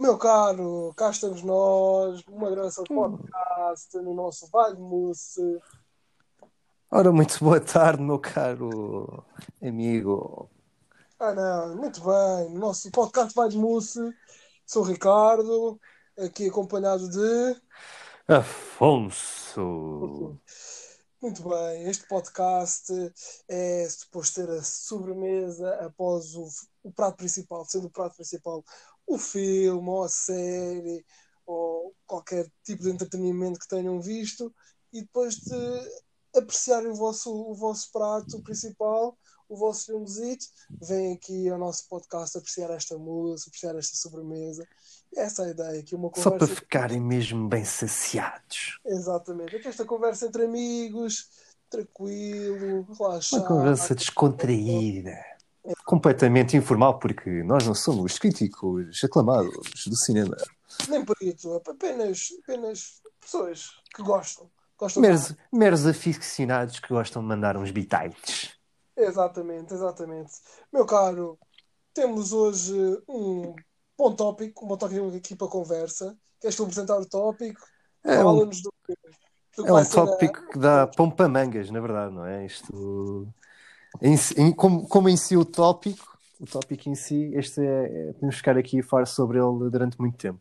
Meu caro, cá estamos nós, uma gravação de podcast no nosso Vale Mousse. Ora, muito boa tarde, meu caro amigo. Ah, não, muito bem. No nosso podcast Vale Mousse, sou o Ricardo, aqui acompanhado de. Afonso. Muito bem, este podcast é suposto ter a sobremesa após o, o prato principal, sendo o prato principal o filme ou a série ou qualquer tipo de entretenimento que tenham visto e depois de apreciarem o vosso, o vosso prato principal, o vosso filmezito, vêm aqui ao nosso podcast apreciar esta música, apreciar esta sobremesa. Essa é a ideia, que uma conversa... Só para ficarem mesmo bem saciados. Exatamente, aqui esta conversa entre amigos, tranquilo, relaxado. Uma conversa descontraída. Completamente informal, porque nós não somos críticos aclamados do cinema. Nem por isso, apenas, apenas pessoas que gostam. gostam Meros, meros aficionados que gostam de mandar uns bitites. Exatamente, exatamente. Meu caro, temos hoje um bom tópico, um bom tópico aqui para conversa. Queres tu apresentar o tópico? É um, Fala-nos do, do que é um a- tópico que dá para mangas, na verdade, não é? Isto. Em em- como, como em si o tópico, o tópico em si, este é, é- podemos ficar aqui a falar sobre ele durante muito tempo.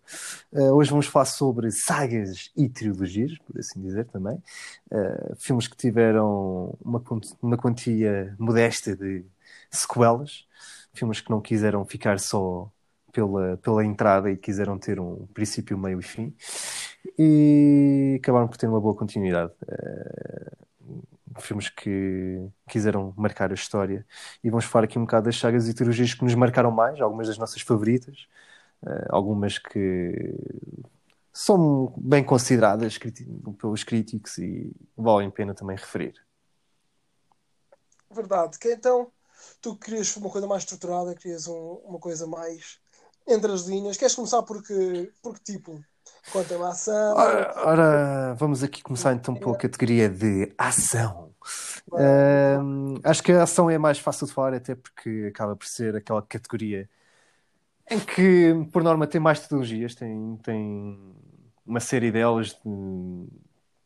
Eh, hoje vamos falar sobre sagas e trilogias, por assim dizer também. Eh, filmes que tiveram uma, uma quantia modesta de sequelas, filmes que não quiseram ficar só pela, pela entrada e quiseram ter um princípio, meio e fim, e acabaram por ter uma boa continuidade. Eh, filmes que quiseram marcar a história e vamos falar aqui um bocado das sagas e trilogias que nos marcaram mais, algumas das nossas favoritas, eh, algumas que são bem consideradas pelos críticos e valem a pena também referir. Verdade. Que então, tu querias uma coisa mais estruturada, querias um- uma coisa mais entre as linhas. Queres começar por que, por que tipo? Conta-me a ação. Ora, ora, vamos aqui começar então pela categoria de ação. Acho que a ação é mais fácil de falar, até porque acaba por ser aquela categoria em que, por norma, tem mais trilogias, tem, tem uma série delas de-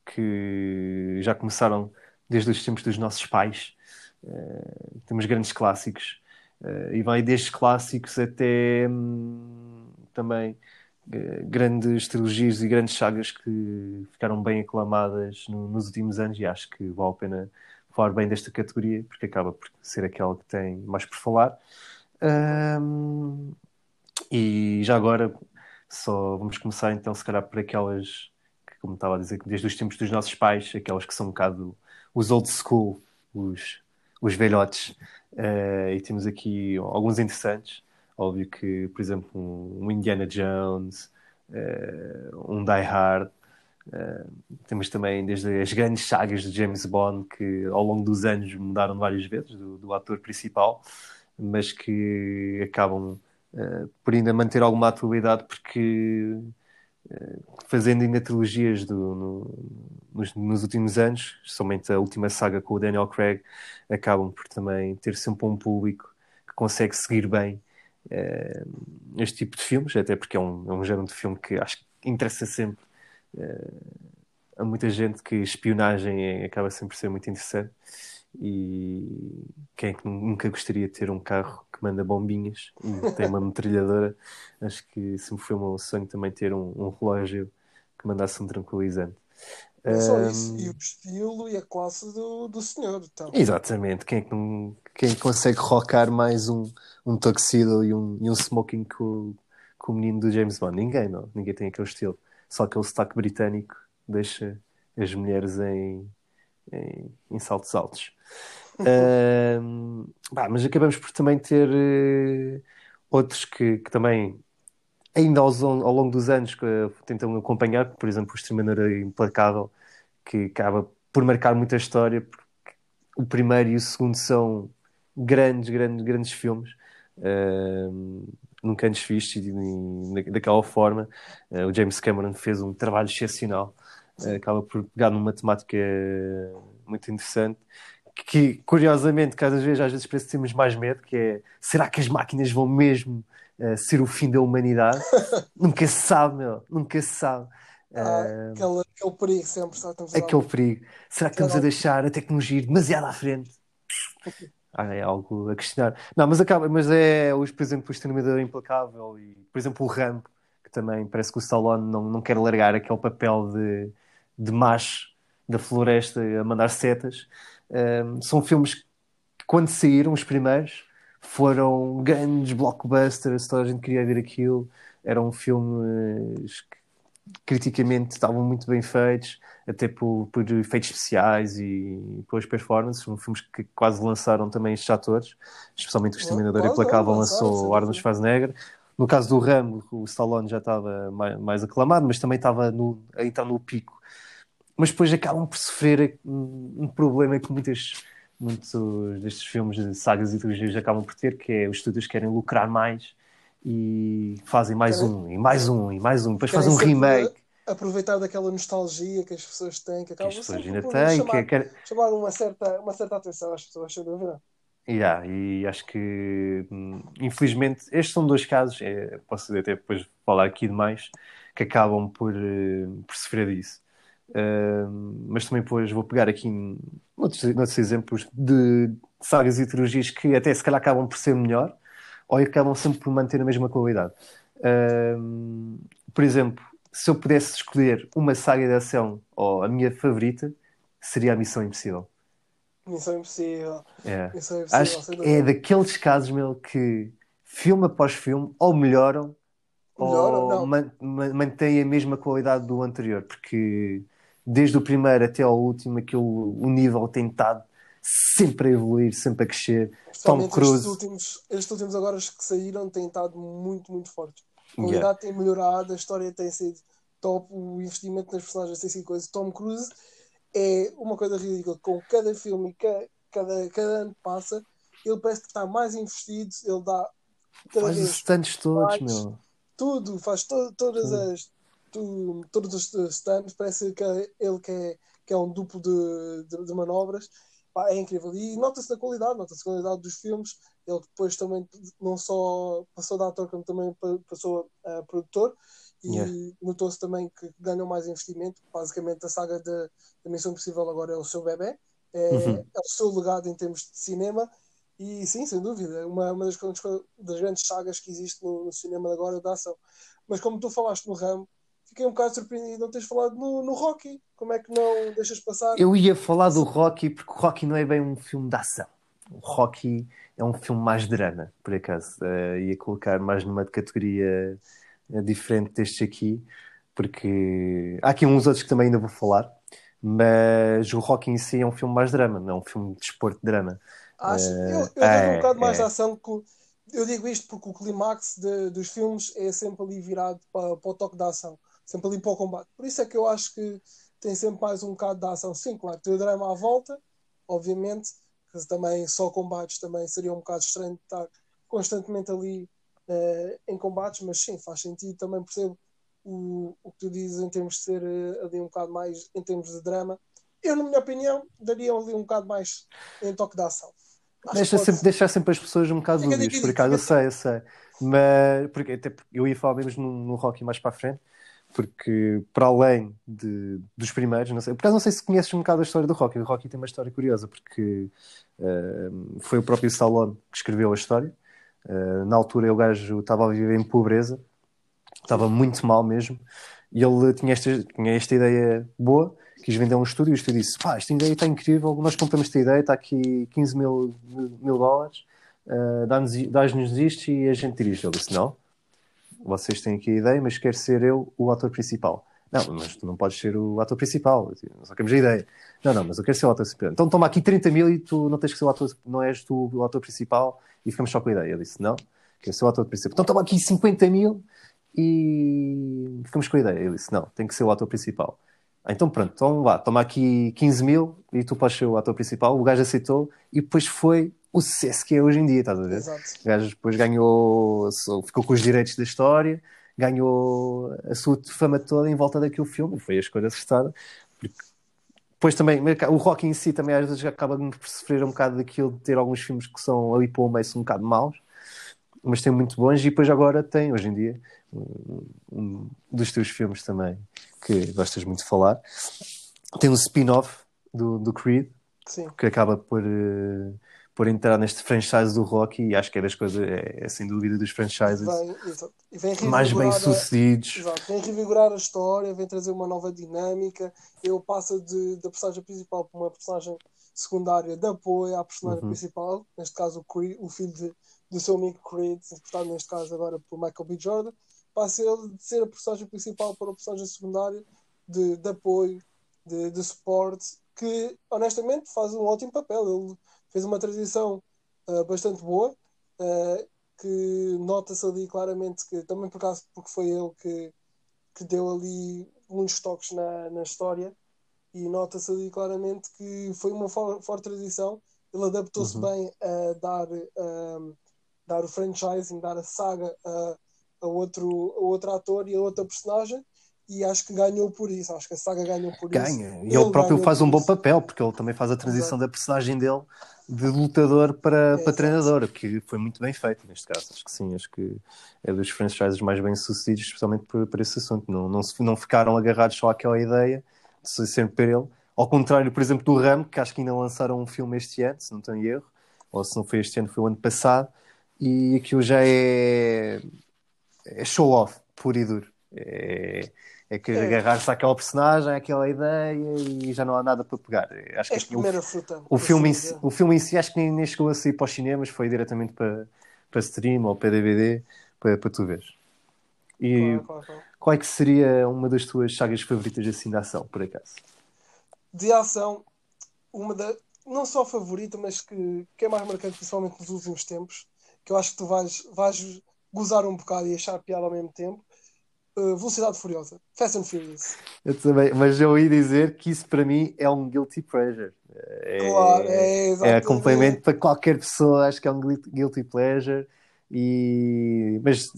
que já começaram desde os tempos dos nossos pais. Eh, temos grandes clássicos, eh, e vai desde clássicos até hum, também grandes trilogias e grandes sagas que ficaram bem aclamadas no- nos últimos anos e acho que vale a pena falar bem desta categoria porque acaba por ser aquela que tem mais por falar. Ahm, e já agora só vamos começar então se calhar por aquelas que, como estava a dizer, desde os tempos dos nossos pais, aquelas que são um bocado os old school, os, os velhotes. Eh, e temos aqui alguns interessantes. Óbvio que, por exemplo, um, Indiana Jones, eh, um Die Hard. eh, temos também desde as grandes sagas de James Bond que ao longo dos anos mudaram várias vezes do, do ator principal, mas que acabam eh, por ainda manter alguma atualidade porque fazendo ainda trilogias do, no- nos, nos últimos anos, somente a última saga com o Daniel Craig, acabam por também ter sempre um público que consegue seguir bem este tipo de filmes, até porque é um, é um género de filme que acho que interessa sempre eh, a muita gente que espionagem é- acaba sempre por ser muito interessante e quem é que nunca gostaria de ter um carro que manda bombinhas e tem uma metralhadora acho que sempre foi o meu sonho também ter um, um relógio que mandasse um tranquilizante É só isso. E o estilo e a classe do, do senhor. Então. Exatamente, quem é que não, quem que consegue rocar mais um, um tuxedo e um, e um smoking com, com o menino do James Bond? Ninguém, não. Ninguém tem aquele estilo. Só aquele sotaque britânico deixa as mulheres em, em, em saltos altos. Pá, mas acabamos por também ter eh, outros que, que também, ainda aos, ao longo dos anos, que, eh, tentam acompanhar, por exemplo, o Exterminador Implacável, que acaba por marcar muita história, porque o primeiro e o segundo são grandes, grandes, grandes filmes. Ahm, nunca antes vistos e, daquela forma. Eh, o James Cameron fez um trabalho excepcional. Eh, acaba por pegar numa temática muito interessante. Que, curiosamente, cada vez às vezes parece que temos mais medo, que é será que as máquinas vão mesmo uh, ser o fim da humanidade. nunca se sabe, meu, nunca se sabe. Ah, aquele, aquele perigo sempre. Estamos aquele perigo. Será que estamos a deixar a tecnologia ir demasiado à frente? Ah, é algo a questionar. Não, mas acaba, mas é, por exemplo, o Exterminador Implacável e, por exemplo, o Rambo, que também parece que o Stallone não, não quer largar aquele papel de, de macho da floresta a mandar setas. Um, são filmes que, quando saíram os primeiros, foram grandes blockbusters, toda a gente queria ver aquilo. Eram filmes que criticamente estavam muito bem feitos, até por, por efeitos especiais e pelas performances. Filmes que quase lançaram também estes atores, especialmente o Exterminador Implacável lançou o Arnold Schwarzenegger. No caso do Rambo, o Stallone já estava mais, mais aclamado, mas também estava no, então no pico. Mas depois acabam por sofrer um, um problema que muitas, muitos destes filmes de sagas e trilogias acabam por ter, que é os estúdios querem lucrar mais e fazem mais um, e mais um, e mais um, depois fazem um remake. Aproveitar daquela nostalgia que as pessoas têm, que acabam que as pessoas ainda têm, chamar, que, chamar uma, certa, uma certa atenção às pessoas, sem dúvida. Yeah, e acho que, hum, infelizmente, estes são dois casos, é, posso até depois falar aqui de mais, que acabam por, uh, por sofrer disso. Uh, mas também depois vou pegar aqui outros, outros exemplos de sagas e trilogias que até se calhar acabam por ser melhor, ou acabam sempre por manter a mesma qualidade. Um, por exemplo, se eu pudesse escolher uma saga de ação ou a minha favorita, seria a Missão Impossível. Missão Impossível. É. Missão Impossível Acho que é daqueles casos, meu, que filme após filme ou melhoram, melhoram ou man, man, mantêm a mesma qualidade do anterior, porque desde o primeiro até ao último, aquilo, o nível tem estado sempre a evoluir, sempre a crescer. Tom Cruise. Estes últimos, estes últimos agora que saíram têm estado muito, muito fortes. A qualidade yeah. tem melhorado, a história tem sido top, o investimento nas personagens tem sido coisa. Tom Cruise é uma coisa ridícula. Com cada filme cada, cada, cada ano que passa, ele parece que está mais investido, ele dá faz os stunts todos, meu. Tudo, faz to, todas as tu, todos os stunts, parece que ele que é, que é um duplo de, de, de manobras pá, é incrível. E nota-se na qualidade, nota-se a qualidade dos filmes. Ele depois também não só passou da ator, como também passou a produtor. E yeah. notou-se também que ganhou mais investimento. Basicamente, a saga da Missão Impossível agora é o seu bebê. É, uhum. é, o seu legado em termos de cinema. E sim, sem dúvida, uma, uma das, das grandes sagas que existe no, no cinema agora da ação. Mas como tu falaste no ramo, fiquei um bocado surpreendido não teres falado no, no Rocky. Como é que não deixas passar? Eu ia falar do Rocky porque o Rocky não é bem um filme de ação. O Rocky é um filme mais drama, por acaso. Uh, ia colocar mais numa categoria uh, diferente deste aqui, porque há aqui uns outros que também ainda vou falar, mas o Rocky em si é um filme mais drama, não é um filme de desporto de drama. Acho, uh, eu, eu é, um bocado mais é. de ação que eu digo isto porque o clímax dos filmes é sempre ali virado para, para o toque da ação sempre ali para o combate. Por isso é que eu acho que tem sempre mais um bocado de ação. Sim, claro, tem o drama à volta, obviamente, que também só combates também seria um bocado estranho estar constantemente ali uh, em combates, mas sim, faz sentido, também percebo o, o que tu dizes em termos de ser uh, ali um bocado mais em termos de drama. Eu, na minha opinião, daria ali um bocado mais em toque de ação. Deixa sempre, deixar sempre as pessoas um bocado dúvidas, por acaso, eu sei, eu sei. Mas porque até eu ia falar mesmo no, no Rocky mais para a frente, porque para além de, dos primeiros, não sei, por acaso não sei se conheces um bocado a história do Rocky. O Rocky tem uma história curiosa, porque uh, foi o próprio Stallone que escreveu a história. Uh, na altura o gajo estava a viver em pobreza, estava muito mal mesmo, e ele tinha esta, tinha esta ideia boa, quis vender um estúdio, e o estúdio disse, pá, esta ideia está incrível, nós compramos esta ideia, está aqui 15 mil, mil dólares, uh, dá-nos isto e a gente dirige. Ele disse, não, vocês têm aqui a ideia, mas quero ser eu o ator principal. Não, mas tu não podes ser o ator principal, só queremos a ideia. Não, não, mas eu quero ser o ator principal. Então toma aqui 30 mil e tu não tens que ser o ator, não és tu o ator principal e ficamos só com a ideia. Eu disse, não, quero ser o ator principal. Então toma aqui 50 mil e ficamos com a ideia. Eu disse, não, tem que ser o ator principal. Então pronto, então vá, toma aqui 15 mil e tu podes ser o ator principal. O gajo aceitou e depois foi o sucesso que é hoje em dia, estás a ver? Exato. O gajo depois ganhou, ficou com os direitos da história, ganhou a sua fama toda em volta daquele filme, foi a escolha acertada. Depois também, o rock em si também às vezes acaba de sofrer um bocado daquilo de ter alguns filmes que são ali para o meio um bocado maus. mas tem muito bons e depois agora tem, hoje em dia, um, um dos teus filmes também, que gostas muito de falar, tem um spin-off do, do Creed, Sim. que acaba por, uh, por entrar neste franchise do Rocky e acho que é das coisas, é, é sem dúvida dos franchises vem, vem mais bem sucedidos. Exato, vem revigorar a história, vem trazer uma nova dinâmica. Ele passa de, da personagem principal para uma personagem secundária de apoio à personagem uhum. principal, neste caso o, Creed, o filho de, do seu amigo Creed, interpretado neste caso agora por Michael B. Jordan, passa ele de ser a personagem principal para a personagem secundária de, de apoio, de, de suporte, que honestamente faz um ótimo papel. Ele fez uma transição uh, bastante boa, uh, que nota-se ali claramente que também por acaso porque foi ele que, que deu ali muitos toques na, na história e nota-se ali claramente que foi uma forte transição. Ele adaptou-se uhum. bem a dar, um, dar o franchising, dar a saga a, a, outro, a outro ator e a outra personagem. E acho que ganhou por isso. Acho que a saga ganhou por Ganha. isso. Ganha. E ele, próprio faz um bom isso. papel, porque ele também faz a transição Exato. da personagem dele de lutador para, é, para treinador, que foi muito bem feito neste caso. Acho que sim, acho que é dos franchises mais bem sucedidos, especialmente por, por esse assunto. Não, não, se, não ficaram agarrados só àquela ideia de ser sempre ele ao contrário, por exemplo, do Ram, que acho que ainda lançaram um filme este ano, se não tenho erro, ou se não foi este ano, foi o ano passado, e aquilo já é, é show-off, puro e duro. É, é que é. agarrar-se àquela personagem, àquela ideia e já não há nada para pegar. Acho que é primeira o, fruta. O filme, em, o filme em si acho que nem, nem chegou a sair para os cinemas, foi diretamente para, para stream ou para DVD, para, para tu veres. E claro, claro, claro. qual é que seria uma das tuas sagas favoritas assim de ação, por acaso? de ação, uma da, não só favorita, mas que, que é mais marcante, principalmente nos últimos tempos, que eu acho que tu vais, vais gozar um bocado e achar piada ao mesmo tempo. Uh, Velocidade Furiosa, Fast and Furious. Eu também, mas eu ia dizer que isso para mim é um guilty pleasure. É, claro, é, é acompanhamento para qualquer pessoa, acho que é um guilty pleasure. E... Mas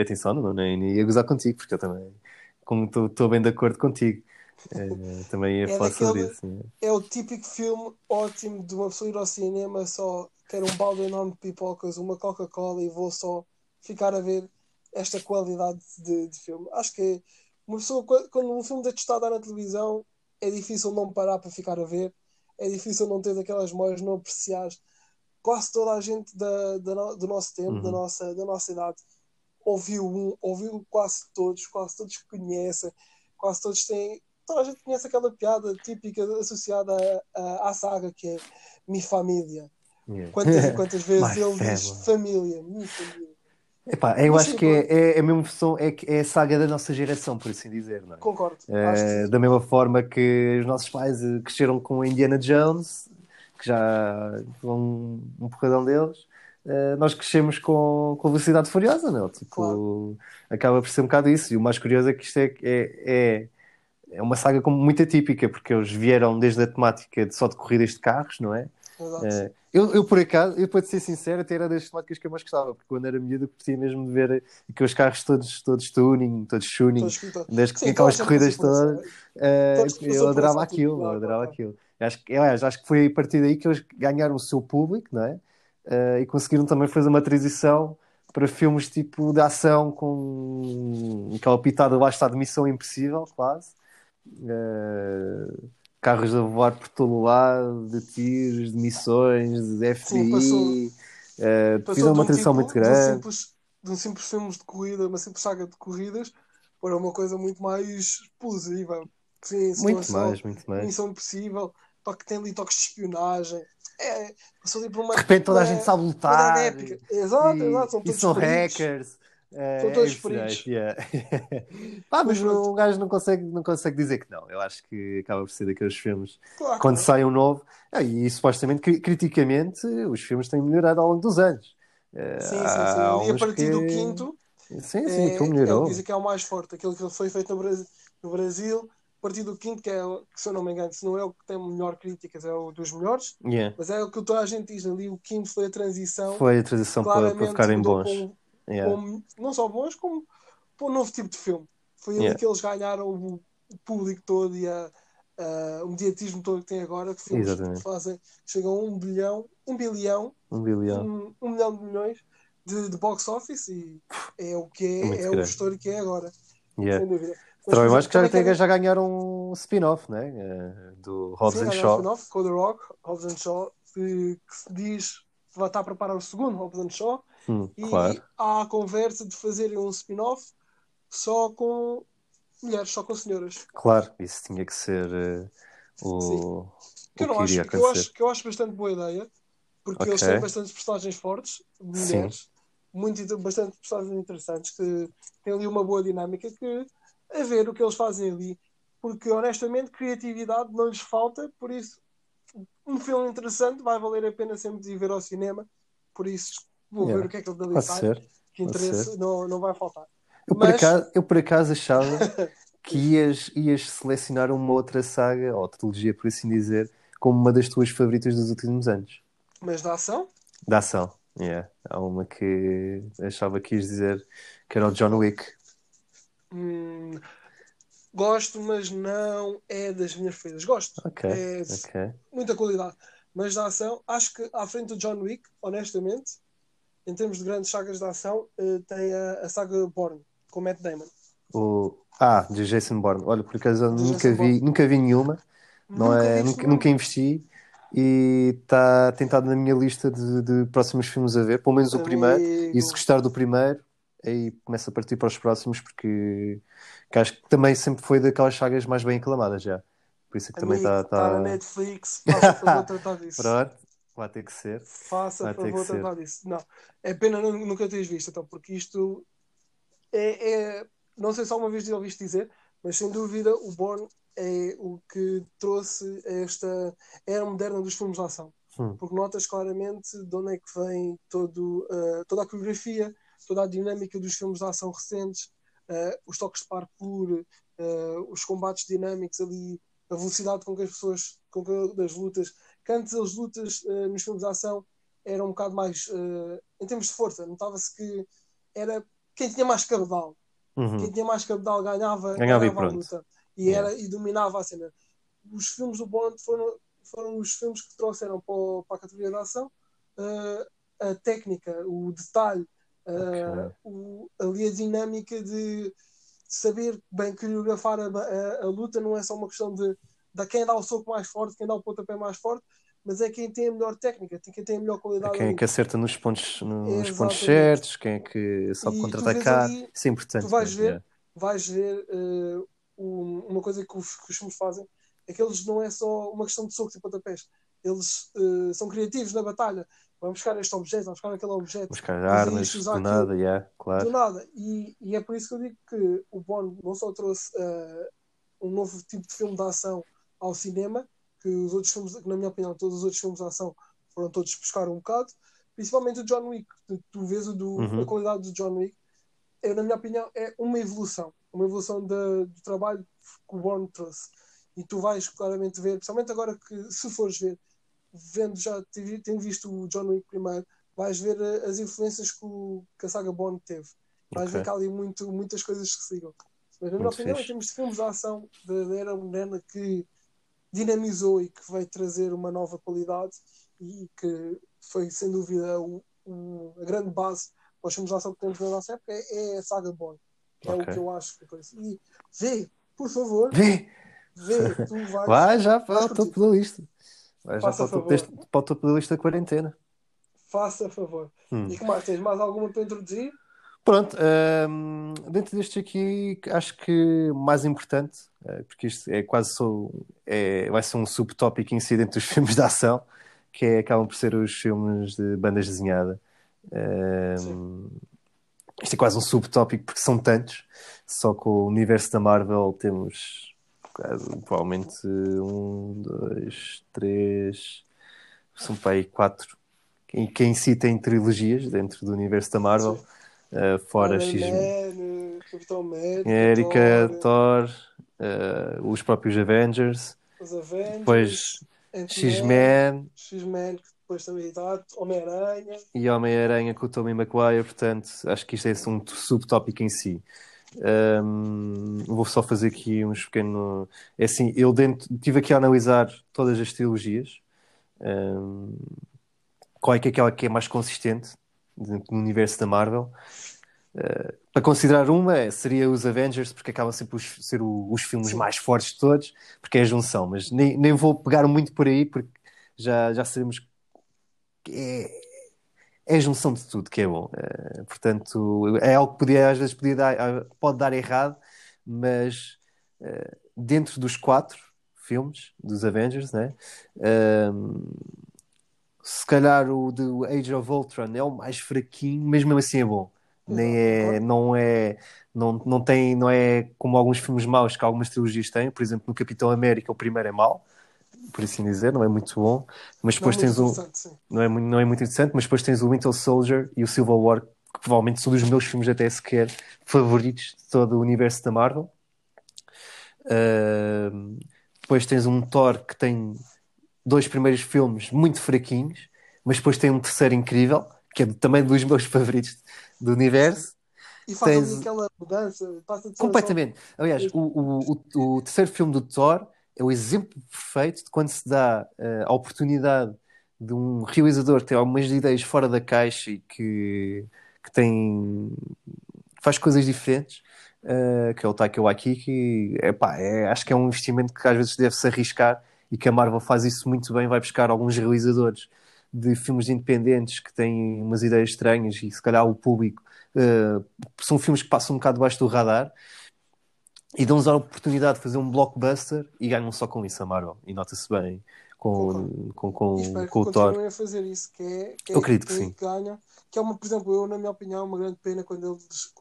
atenção, não, nem ia gozar contigo, porque eu também estou bem de acordo contigo. É, também ia é falar daquele, sobre isso. É. é o típico filme ótimo de uma pessoa ir ao cinema só quer um balde enorme de pipocas, uma Coca-Cola e vou só ficar a ver esta qualidade de, de filme. Acho que uma pessoa, quando um filme deste está a dar na televisão, é difícil não parar para ficar a ver, é difícil não ter aquelas memórias, não apreciar. Quase toda a gente da, da do nosso tempo, uhum. da, nossa, da nossa idade, ouviu um, ouviu quase todos, quase todos conhecem, quase todos têm toda a gente conhece aquela piada típica associada à, à saga que é Mi Família. Yeah. Quantas e quantas vezes ele diz família, Mi Família. Epá, eu Mas, acho sim, que é, é, é, a mesma versão, é, é a saga da nossa geração, por assim dizer, não é? Concordo. É, da mesma forma que os nossos pais eh, cresceram com Indiana Jones, que já um, um porradão deles, uh, nós crescemos com, com Velocidade Furiosa, não? Tipo, claro. acaba por ser um bocado isso. E o mais curioso é que isto é, é, é é uma saga como muito atípica, porque eles vieram desde a temática de só de corridas de carros, não é? Uh, eu, eu, por acaso, eu para ser sincero, até era das temáticas que eu mais gostava, porque quando era miúdo curtia mesmo de ver aqueles carros todos, todos tuning, todos tuning, das, Sim, aquelas corridas todas. Uh, eu adorava aquilo, eu adorava aquilo. Acho, aliás, acho que foi a partir daí que eles ganharam o seu público, não é? Uh, e conseguiram também fazer uma transição para filmes tipo de ação com aquela pitada lá está de missão impossível, quase uh, carros a voar por todo o lado, de tiros, de missões, de FBI. Sim, passou, uh, fizeram uma transição tipo, muito grande. De um, simples, de um simples filme de corrida, uma simples saga de corridas, para uma coisa muito mais explosiva. Sim, muito mais, muito mais. Missão impossível, toque, tem ali toques de espionagem. É, passou ali por uma. De repente toda a gente sabe lutar. Épica. Exato, e, exato. São e são hackers. É, São todos frios. Yeah. Pá, mas um gajo não consegue, não consegue dizer que não. Eu acho que acaba por ser daqueles filmes claro, quando sai um novo. Ah, e supostamente, criticamente, os filmes têm melhorado ao longo dos anos. Sim, sim, sim. E a partir que... do quinto. Sim, sim, é, melhorou. É, dizem que é o mais forte, aquele que foi feito no Brasil, no Brasil a partir do quinto, que é, que, se eu não me engano, se não é o que tem melhor críticas, é o dos melhores, yeah. mas é o que toda a gente diz ali. O quinto foi a transição. Foi a transição para, para ficarem bons. Yeah. como, não só bons, como para um novo tipo de filme. Foi ali yeah. que eles ganharam o, o público todo e a, a, o mediatismo todo que tem agora, que filmes que fazem, chegam a um bilhão, um bilhão, um, bilhão. Um, um milhão de milhões, de, de box office e é o que é, é, é o gestor que é agora. Yeah. Sem dúvida. Mas, também acho que já, tem, já ganharam um spin-off, né? Eh, do Hobbs Sim, and Shaw. Um spin-off com The Rock, Hobbs and Shaw, que, que se diz que vai estar a preparar o segundo Hobbs and Shaw. Hum, e claro. há a conversa de fazerem um spin-off só com mulheres, só com senhoras. Claro, isso tinha que ser uh, o, que, eu, acho, que, eu acho, que eu acho bastante boa ideia, porque okay. eles têm bastantes personagens fortes, mulheres, Sim. muito, bastante personagens interessantes, que têm ali uma boa dinâmica, que a ver o que eles fazem ali, porque honestamente criatividade não lhes falta, por isso um filme interessante vai valer a pena sempre de ir ver ao cinema, por isso vou yeah. ver o que é que ele dali sai, que interesse não, não vai faltar. Eu, Mas... por acaso, eu por acaso achava que ias, ias selecionar uma outra saga, ou trilogia, por assim dizer, como uma das tuas favoritas dos últimos anos. Mas da ação? Da ação, yeah. Há uma que achava que ias dizer que era o John Wick. Hum, gosto, mas não é das minhas favoritas. Gosto. Okay, é okay. muita qualidade. Mas da ação, acho que à frente do John Wick, honestamente, em termos de grandes sagas de ação, eh, tem a, a saga Bourne, com Matt Damon. O... Ah, de Jason Bourne. Olha, por acaso nunca vi, nunca vi nenhuma. Não nunca é, nunca, nunca, investi e está tentado na minha lista de, de, próximos filmes a ver, pelo menos Amigo. o primeiro. E se gostar do primeiro, aí começa a partir para os próximos, porque que acho que também sempre foi daquelas sagas mais bem aclamadas já. Por isso é que também está. Tá... tá na Netflix, favor tratar disso. Pronto, vai ter que ser. Faça vai favor tratar disso. Não, é pena nunca teres visto, então, porque isto é, é. Não sei se alguma vez ouviste dizer, mas sem dúvida o Born é o que trouxe esta era moderna dos filmes de ação. Hum. Porque notas claramente de onde é que vem todo, uh, toda a coreografia, toda a dinâmica dos filmes de ação recentes, uh, os toques de parkour, uh, os combates dinâmicos ali, a velocidade com que as pessoas, com que, das lutas, que antes as lutas nos filmes de ação eram um bocado mais, em termos de força, notava-se que era quem tinha mais cabedal. Uhum. Quem tinha mais cabedal ganhava, ganhava, ganhava a luta e, era, e dominava a cena. Os filmes do Bond foram, foram os filmes que trouxeram para, o, para a categoria de ação uh, a técnica, o detalhe, uh, okay. o, ali a dinâmica de saber bem coreografar a, a, a, luta não é só uma questão de, de quem dá o soco mais forte, quem dá o pontapé mais forte, mas é quem tem a melhor técnica, quem tem a melhor qualidade. É quem é que acerta nos pontos, nos pontos certos, quem é que sabe contra-atacar. Isso é importante. Tu vais ver, yeah. vais ver uh, uma coisa que os, que os filmes fazem é que eles não é só uma questão de socos e pontapés. Eles uh, são criativos na batalha. Vamos buscar este objeto, vamos buscar aquele objeto. Buscar armas, do aquilo, nada, yeah, claro. Do nada. E, e, é por isso que eu digo que o Bond não só trouxe uh, um novo tipo de filme de ação ao cinema, que os outros filmes, que na minha opinião, todos os outros filmes de ação foram todos buscar um bocado, principalmente o John Wick. Tu, tu vês o do, uhum. a qualidade do John Wick, é, na minha opinião, é uma evolução. Uma evolução de, do trabalho que o Bourne trouxe. E tu vais claramente ver, principalmente agora que, se fores ver, vendo já, tendo visto o John Wick primeiro, vais ver eh, as influências que, o, que a saga Bond teve. Vais okay. ver que há ali muito, muitas coisas que sigam. Mas, na minha muito opinião, fixe. em termos de filmes de ação da era moderna que dinamizou e que veio trazer uma nova qualidade e que foi, sem dúvida, o, o, a grande base para os filmes de ação que temos na nossa época é, é a saga Bond. É okay. o que eu acho que coisa. E vê, por favor. Vê! Vê, tu vais. Vai já para o topo da lista. Vai já para o, topo deste, para o topo da lista da quarentena. Faça favor. Hum. E que mais? Tens mais alguma para introduzir? Pronto, dentro deste aqui, acho que mais importante, eh, porque isto é quase só, é, vai ser um subtópico em si dentro dos filmes de ação, que é, acabam por ser os filmes de bandas desenhadas. Um, isto é quase um subtópico porque são tantos, só com o universo da Marvel temos provavelmente um, dois, três, são para aí quatro, que, que em si tem trilogias dentro do universo da Marvel. Sim Uh, fora X. Man, Capitão América, Erika, Thor, uh, os próprios Avengers. Os Avengers. Depois X-Men. X-Men, que depois também dá Homem-Aranha. E Homem-Aranha com o Tommy Maguire, portanto, acho que isto é um subtópico em si. Um, vou só fazer aqui uns pequenos. É assim, eu dentro, tive aqui a analisar todas as trilogias. Um, qual é que é aquela que é mais consistente no universo da Marvel. Uh, para considerar uma, seria os Avengers, porque acabam sempre por ser o, os filmes Sim. mais fortes de todos, porque é a junção. Mas nem, nem vou pegar muito por aí, porque já, já sabemos que é, é a junção de tudo que é bom. Uh, portanto, é algo que podia, às vezes podia dar, pode dar errado, mas uh, dentro dos quatro filmes dos Avengers, né? Uh, se calhar o do Age of Ultron é o mais fraquinho, mas mesmo assim é bom. Nem é, não é, não, não tem, não é como alguns filmes maus que algumas trilogias têm. Por exemplo, no Capitão América o primeiro é mau, por assim dizer, não é muito bom. Mas depois não é tens o, não é, não é muito interessante, mas depois tens o Winter Soldier e o Civil War, que provavelmente são dos meus filmes até sequer favoritos de todo o universo da Marvel. Uh, depois tens um Thor que tem dois primeiros filmes muito fraquinhos, mas depois tem um terceiro incrível, que é também dos meus favoritos do universo. E faz tens... aquela mudança, passa de Completamente. Só... Aliás, o, o, o, terceiro filme do Thor é o exemplo perfeito de quando se dá uh, a oportunidade de um realizador que tem algumas ideias fora da caixa e que, que tem faz coisas diferentes uh, que é o Taika Waititi epá, é, acho que é um investimento que às vezes deve-se arriscar e que a Marvel faz isso muito bem, vai buscar alguns realizadores de filmes independentes que têm umas ideias estranhas e se calhar o público uh, são filmes que passam um bocado debaixo do radar e dão-nos a oportunidade de fazer um blockbuster e ganham só com isso a Marvel e nota-se bem com, com, com, com o Thor. a fazer isso, que é, que é eu acredito que, que sim. ganha, que é uma, por exemplo, eu, na minha opinião, é uma grande pena quando eles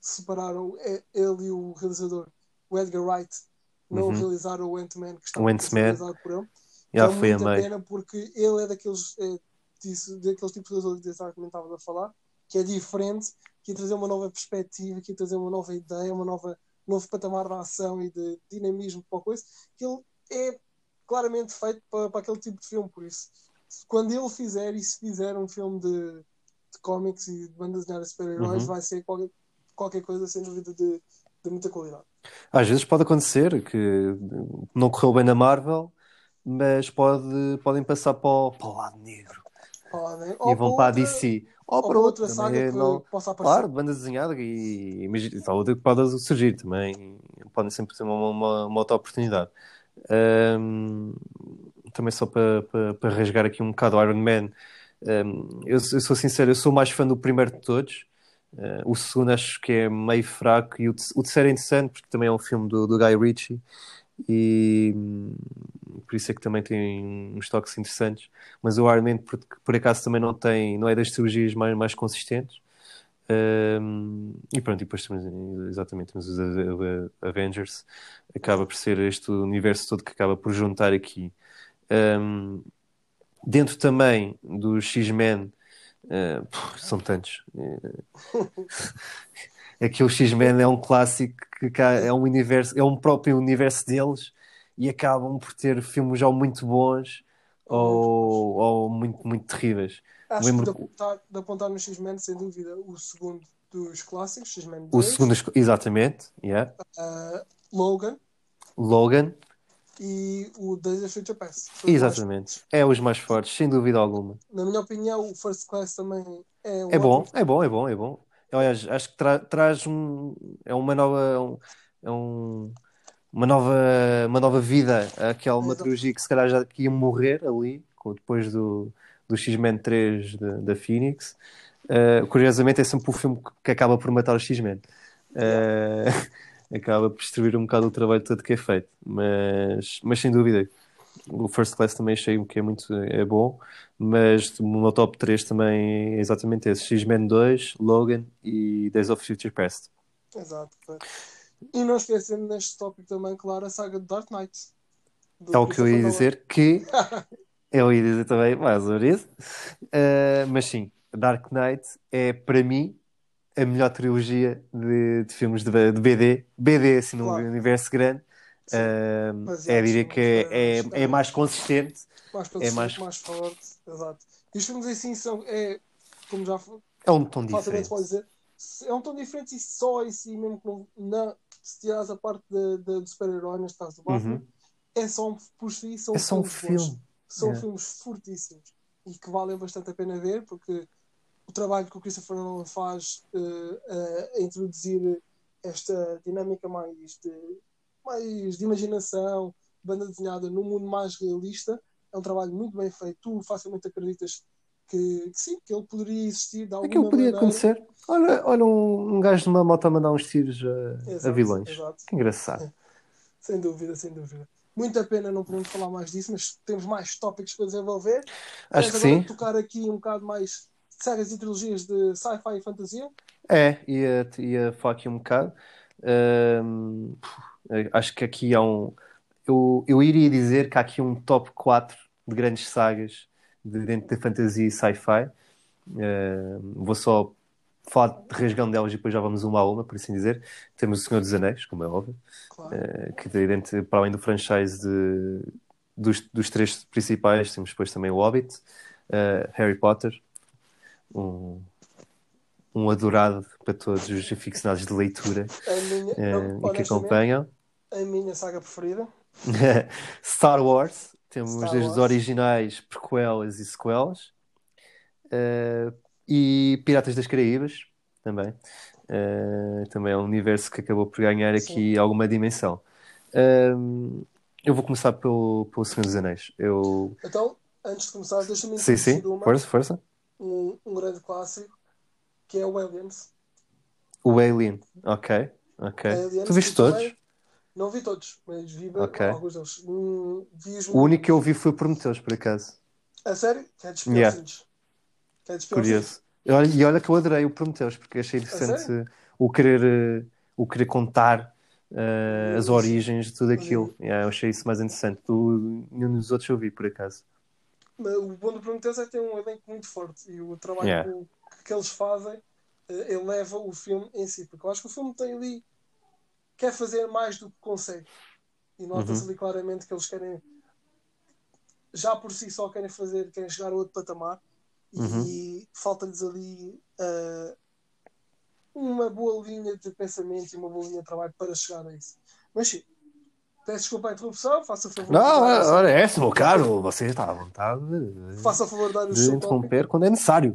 separaram ele e o realizador, o Edgar Wright, não uhum. realizaram o Ant-Man que estava realizado por ele. Já é foi a pena porque ele é daqueles, é, disso, daqueles tipos de realizadores que estava a falar, que é diferente, que ia trazer uma nova perspectiva, que ia trazer uma nova ideia, uma nova, um novo patamar de ação e de dinamismo para a coisa, que ele é claramente feito para, para aquele tipo de filme, por isso quando ele fizer e se fizer um filme de, de cómics e de bandas de super-heróis, uhum. vai ser qualquer, qualquer coisa sem dúvida de, de muita qualidade. Às vezes pode acontecer que não correu bem na Marvel, mas pode, podem passar para o, para o lado negro. E vão para a DC. Ou, ou para outra saga é, que não... possa aparecer. Claro, banda desenhada e, e tal, outra que pode surgir também. Podem sempre ser uma, uma, uma outra oportunidade. Um, também só para, para, para rasgar aqui um bocado o Iron Man. Um, eu, eu, sou sincero, eu sou mais fã do primeiro de todos. Uh, o segundo acho que é meio fraco e o, o terceiro é interessante porque também é um filme do, do Guy Ritchie e hum, por isso é que também tem uns toques interessantes. Mas o Iron Man, por, por acaso, também não tem, não é das trilogias mais, mais consistentes. Um, e pronto, e depois temos exatamente temos os Avengers, acaba por ser este universo todo que acaba por juntar aqui. Um, dentro também do X-Men, uh, são tantos. Aquele X-Men é um clássico que é um universo, é um próprio universo deles e acabam por ter filmes ou muito bons ou, ou muito, muito terríveis. Acho Lembro... que de apontar, de apontar no X-Men, sem dúvida, o segundo dos clássicos, X-Men 2. O segundo, exatamente, yeah. Uh, Logan. Logan. E o Days of Future Past. Exatamente. É os mais fortes, sem dúvida alguma. Na minha opinião, o First Class também é um É bom, é bom, é bom, é bom. Aliás, acho que tra traz um, é uma nova, um, é um, uma nova, uma nova vida àquela trilogia que se calhar já ia morrer ali, depois do, do X-Men 3 da Phoenix. Uh, curiosamente é sempre o filme que acaba por matar o X-Men. Uh, acaba por destruir um bocado o trabalho todo que é feito. Mas, mas sem dúvida, o First Class também achei que é muito é bom, mas o meu top 3 também é exatamente esse: X-Men 2, Logan e Days of Future Past. Exato. E não esquecendo neste tópico também, claro, a saga de Dark Knight. É o que eu ia dizer que eu ia dizer também mais sobre isso. Uh, mas sim, Dark Knight é para mim a melhor trilogia de, de filmes de, de, BD. BD, assim, num claro. universo grande. Uh, é, diria que é, é, é, mais consistente. Mais consistente, é mais... mais forte, exato. E os filmes assim são, é, como já é um tom diferente. Dizer, é um tom diferente e só em si, mesmo que não, não se tirares a parte de, de, de super-herói, neste caso do Batman, uhum. é só por si, são é só um filme. São yeah. filmes fortíssimos e que valem bastante a pena ver porque o trabalho que o Christopher Nolan faz uh, a introduzir esta dinâmica mais de, mais de imaginação, banda desenhada num mundo mais realista. É um trabalho muito bem feito. Tu facilmente acreditas que, que sim, que ele poderia existir de alguma Aquilo podia maneira. acontecer. Olha, olha um, um gajo numa moto a mandar uns tiros a, Exato, a vilões. exato. Que engraçado. Sem dúvida, sem dúvida. Muita pena não podemos falar mais disso, mas temos mais tópicos para desenvolver. Acho Queres que agora sim. tocar aqui um bocado mais sagas e trilogias de sci-fi e fantasia? É, ia, ia falar aqui um bocado. Ahm, acho que aqui há um. Eu, eu iria dizer que há aqui um top 4 de grandes sagas de, dentro da fantasia e sci-fi. Vou só falar de rasgão delas e depois já vamos uma a uma, por assim dizer. Temos o Senhor dos Anéis, como é óbvio, Claro. eh, que dentro, para além do franchise de, dos, dos três principais, temos depois também o Hobbit, eh, Harry Potter, um, um adorado para todos os aficionados de leitura minha, eh, não, e que acompanham. a minha saga preferida. Star Wars, temos Star desde os Wars. originais, prequelas e sequelas. Eh, e Piratas das Caraíbas, também. Eh, também é um universo que acabou por ganhar aqui alguma dimensão. Ahm, eu vou começar pelo, pelo Senhor dos Anéis. Eu... Então, antes de começar, deixa-me Sim, sim, uma, força, força. Um, um grande clássico, que é o Aliens. O Alien, ok, ok. Aliens, Tu viste todos? Não vi todos, mas vi Ok. alguns deles. Hum, O único que eu vi foi Prometheus, por acaso. A sério? Que é dos Yeah. Que é dos. Curioso. E olha, e olha que eu adorei o Prometheus, porque achei interessante o querer, eh, o querer contar eh, as origens de tudo aquilo. Uhum. Yeah, eu achei isso mais interessante. Do, nenhum dos outros eu vi, por acaso. O bom do Prometheus é ter um elenco muito forte e o trabalho Yeah. que, que eles fazem eh, eleva o filme em si. Porque eu acho que o filme tem ali. quer fazer mais do que consegue. E nota-se Uhum. ali claramente que eles querem. já por si só querem fazer, querem chegar a outro patamar Uhum. e falta-lhes ali eh, uma boa linha de pensamento e uma boa linha de trabalho para chegar a isso. Mas sim, peço desculpa a interrupção, faça o favor Não, dar o ora, seu- ora, é meu caro. Você está à vontade de- faça o favor de dar o de seu tópico. interromper quando é necessário.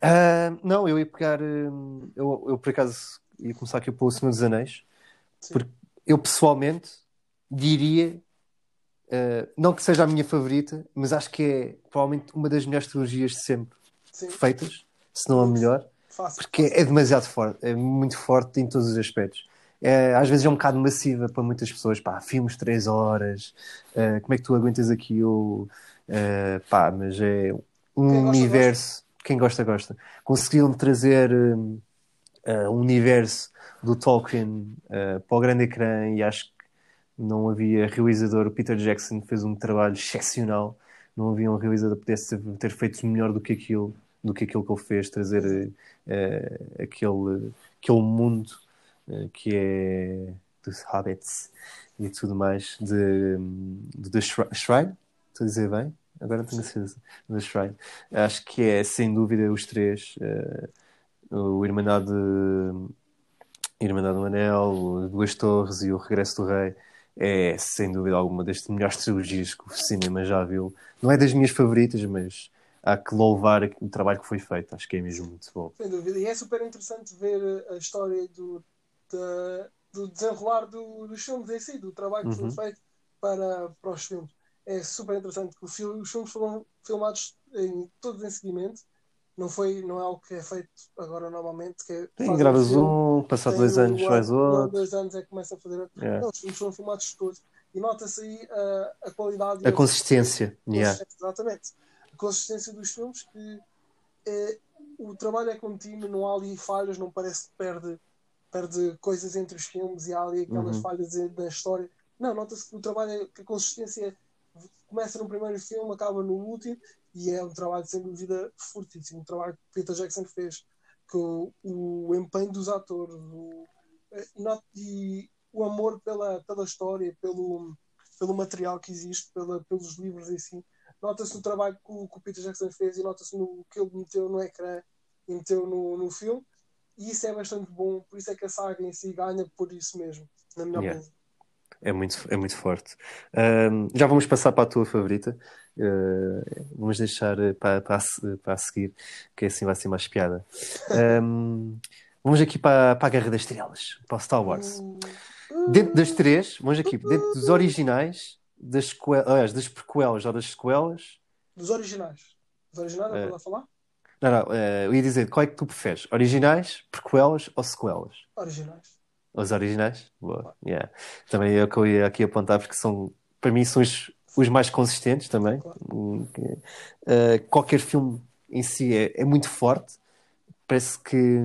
Ah, não, eu ia pegar. hum, eu, eu, por acaso, ia começar aqui pelo Senhor dos Anéis. Sim. Porque eu, pessoalmente, diria. ah, não que seja a minha favorita, mas acho que é provavelmente uma das melhores trilogias de sempre Sim, feitas, se não a melhor, faça. porque é demasiado forte, é muito forte em todos os aspectos. É, às vezes é um bocado massiva para muitas pessoas, pá, filmes 3 horas, ah, como é que tu aguentas aquilo? Ah, pá, mas é um Quem gosta, universo, quem gosta, gosta. Conseguiram trazer hum, ah, um universo do Tolkien para o grande ecrã e acho que não havia realizador. O Peter Jackson fez um trabalho excepcional. Não havia um realizador que pudesse ter, feito melhor do que aquilo, do que aquilo que ele fez, trazer eh, aquele, aquele mundo que é dos Hobbits e tudo mais de, de The Shri- Shrine. Estou a dizer bem? Agora tenho certeza. The Shrine. Acho que é sem dúvida os três. eh, o Irmandade, Irmandade do Anel, Duas Torres e o Regresso do Rei é sem dúvida alguma das melhores trilogias que o cinema já viu. Não é das minhas favoritas, mas há que louvar o trabalho que foi feito. Acho que é mesmo muito bom. Sem dúvida. E é super interessante ver a história do, da- do desenrolar do- dos filmes em si, do trabalho que Uhum. foi feito para, para os filmes. É super interessante que os filmes foram filmados em, todos em seguimento. Não, foi, não é algo que é feito agora normalmente. Que é, fazem gravas um, passado tem dois um anos ano, faz outro. dois anos é que começa a fazer. outro. É. Não, os filmes foram filmados todos. E nota-se aí a, a qualidade e A consistência. Yeah. Exatamente. A consistência dos filmes que é, o trabalho é contínuo, não há ali falhas, não parece que perde, perde coisas entre os filmes e há ali aquelas Uhum. falhas da história. Não, nota-se que o trabalho é que a consistência começa no primeiro filme, acaba no último e é um trabalho sem dúvida fortíssimo. O trabalho que Peter Jackson fez, com o, o empenho dos atores, o, eh, e o amor pela, pela história, pelo, pelo material que existe, pela, pelos livros em si. Nota-se no trabalho que o, que o Peter Jackson fez e nota-se no que ele meteu no ecrã e meteu no, no filme. E isso é bastante bom, por isso é que a saga em si ganha por isso mesmo, na minha Yeah. opinião. É muito, é muito forte. Um, já vamos passar para a tua favorita. Uh, vamos deixar para, para, a, para a seguir, que assim vai ser mais piada. Um, vamos aqui para, para a Guerra das Estrelas, para o Star Wars. Dentro das três, vamos aqui, dentro dos originais, das, aliás, das prequelas ou das sequelas. Dos originais. Dos originais, não uh, a falar? Não, não, uh, eu ia dizer, qual é que tu preferes? Originais, prequelas ou sequelas? Originais. Os originais? Boa. Yeah. Também é o que eu ia aqui apontar, porque são, para mim, são os, os mais consistentes também. Claro. Uh, qualquer filme em si é, é muito forte. Parece que.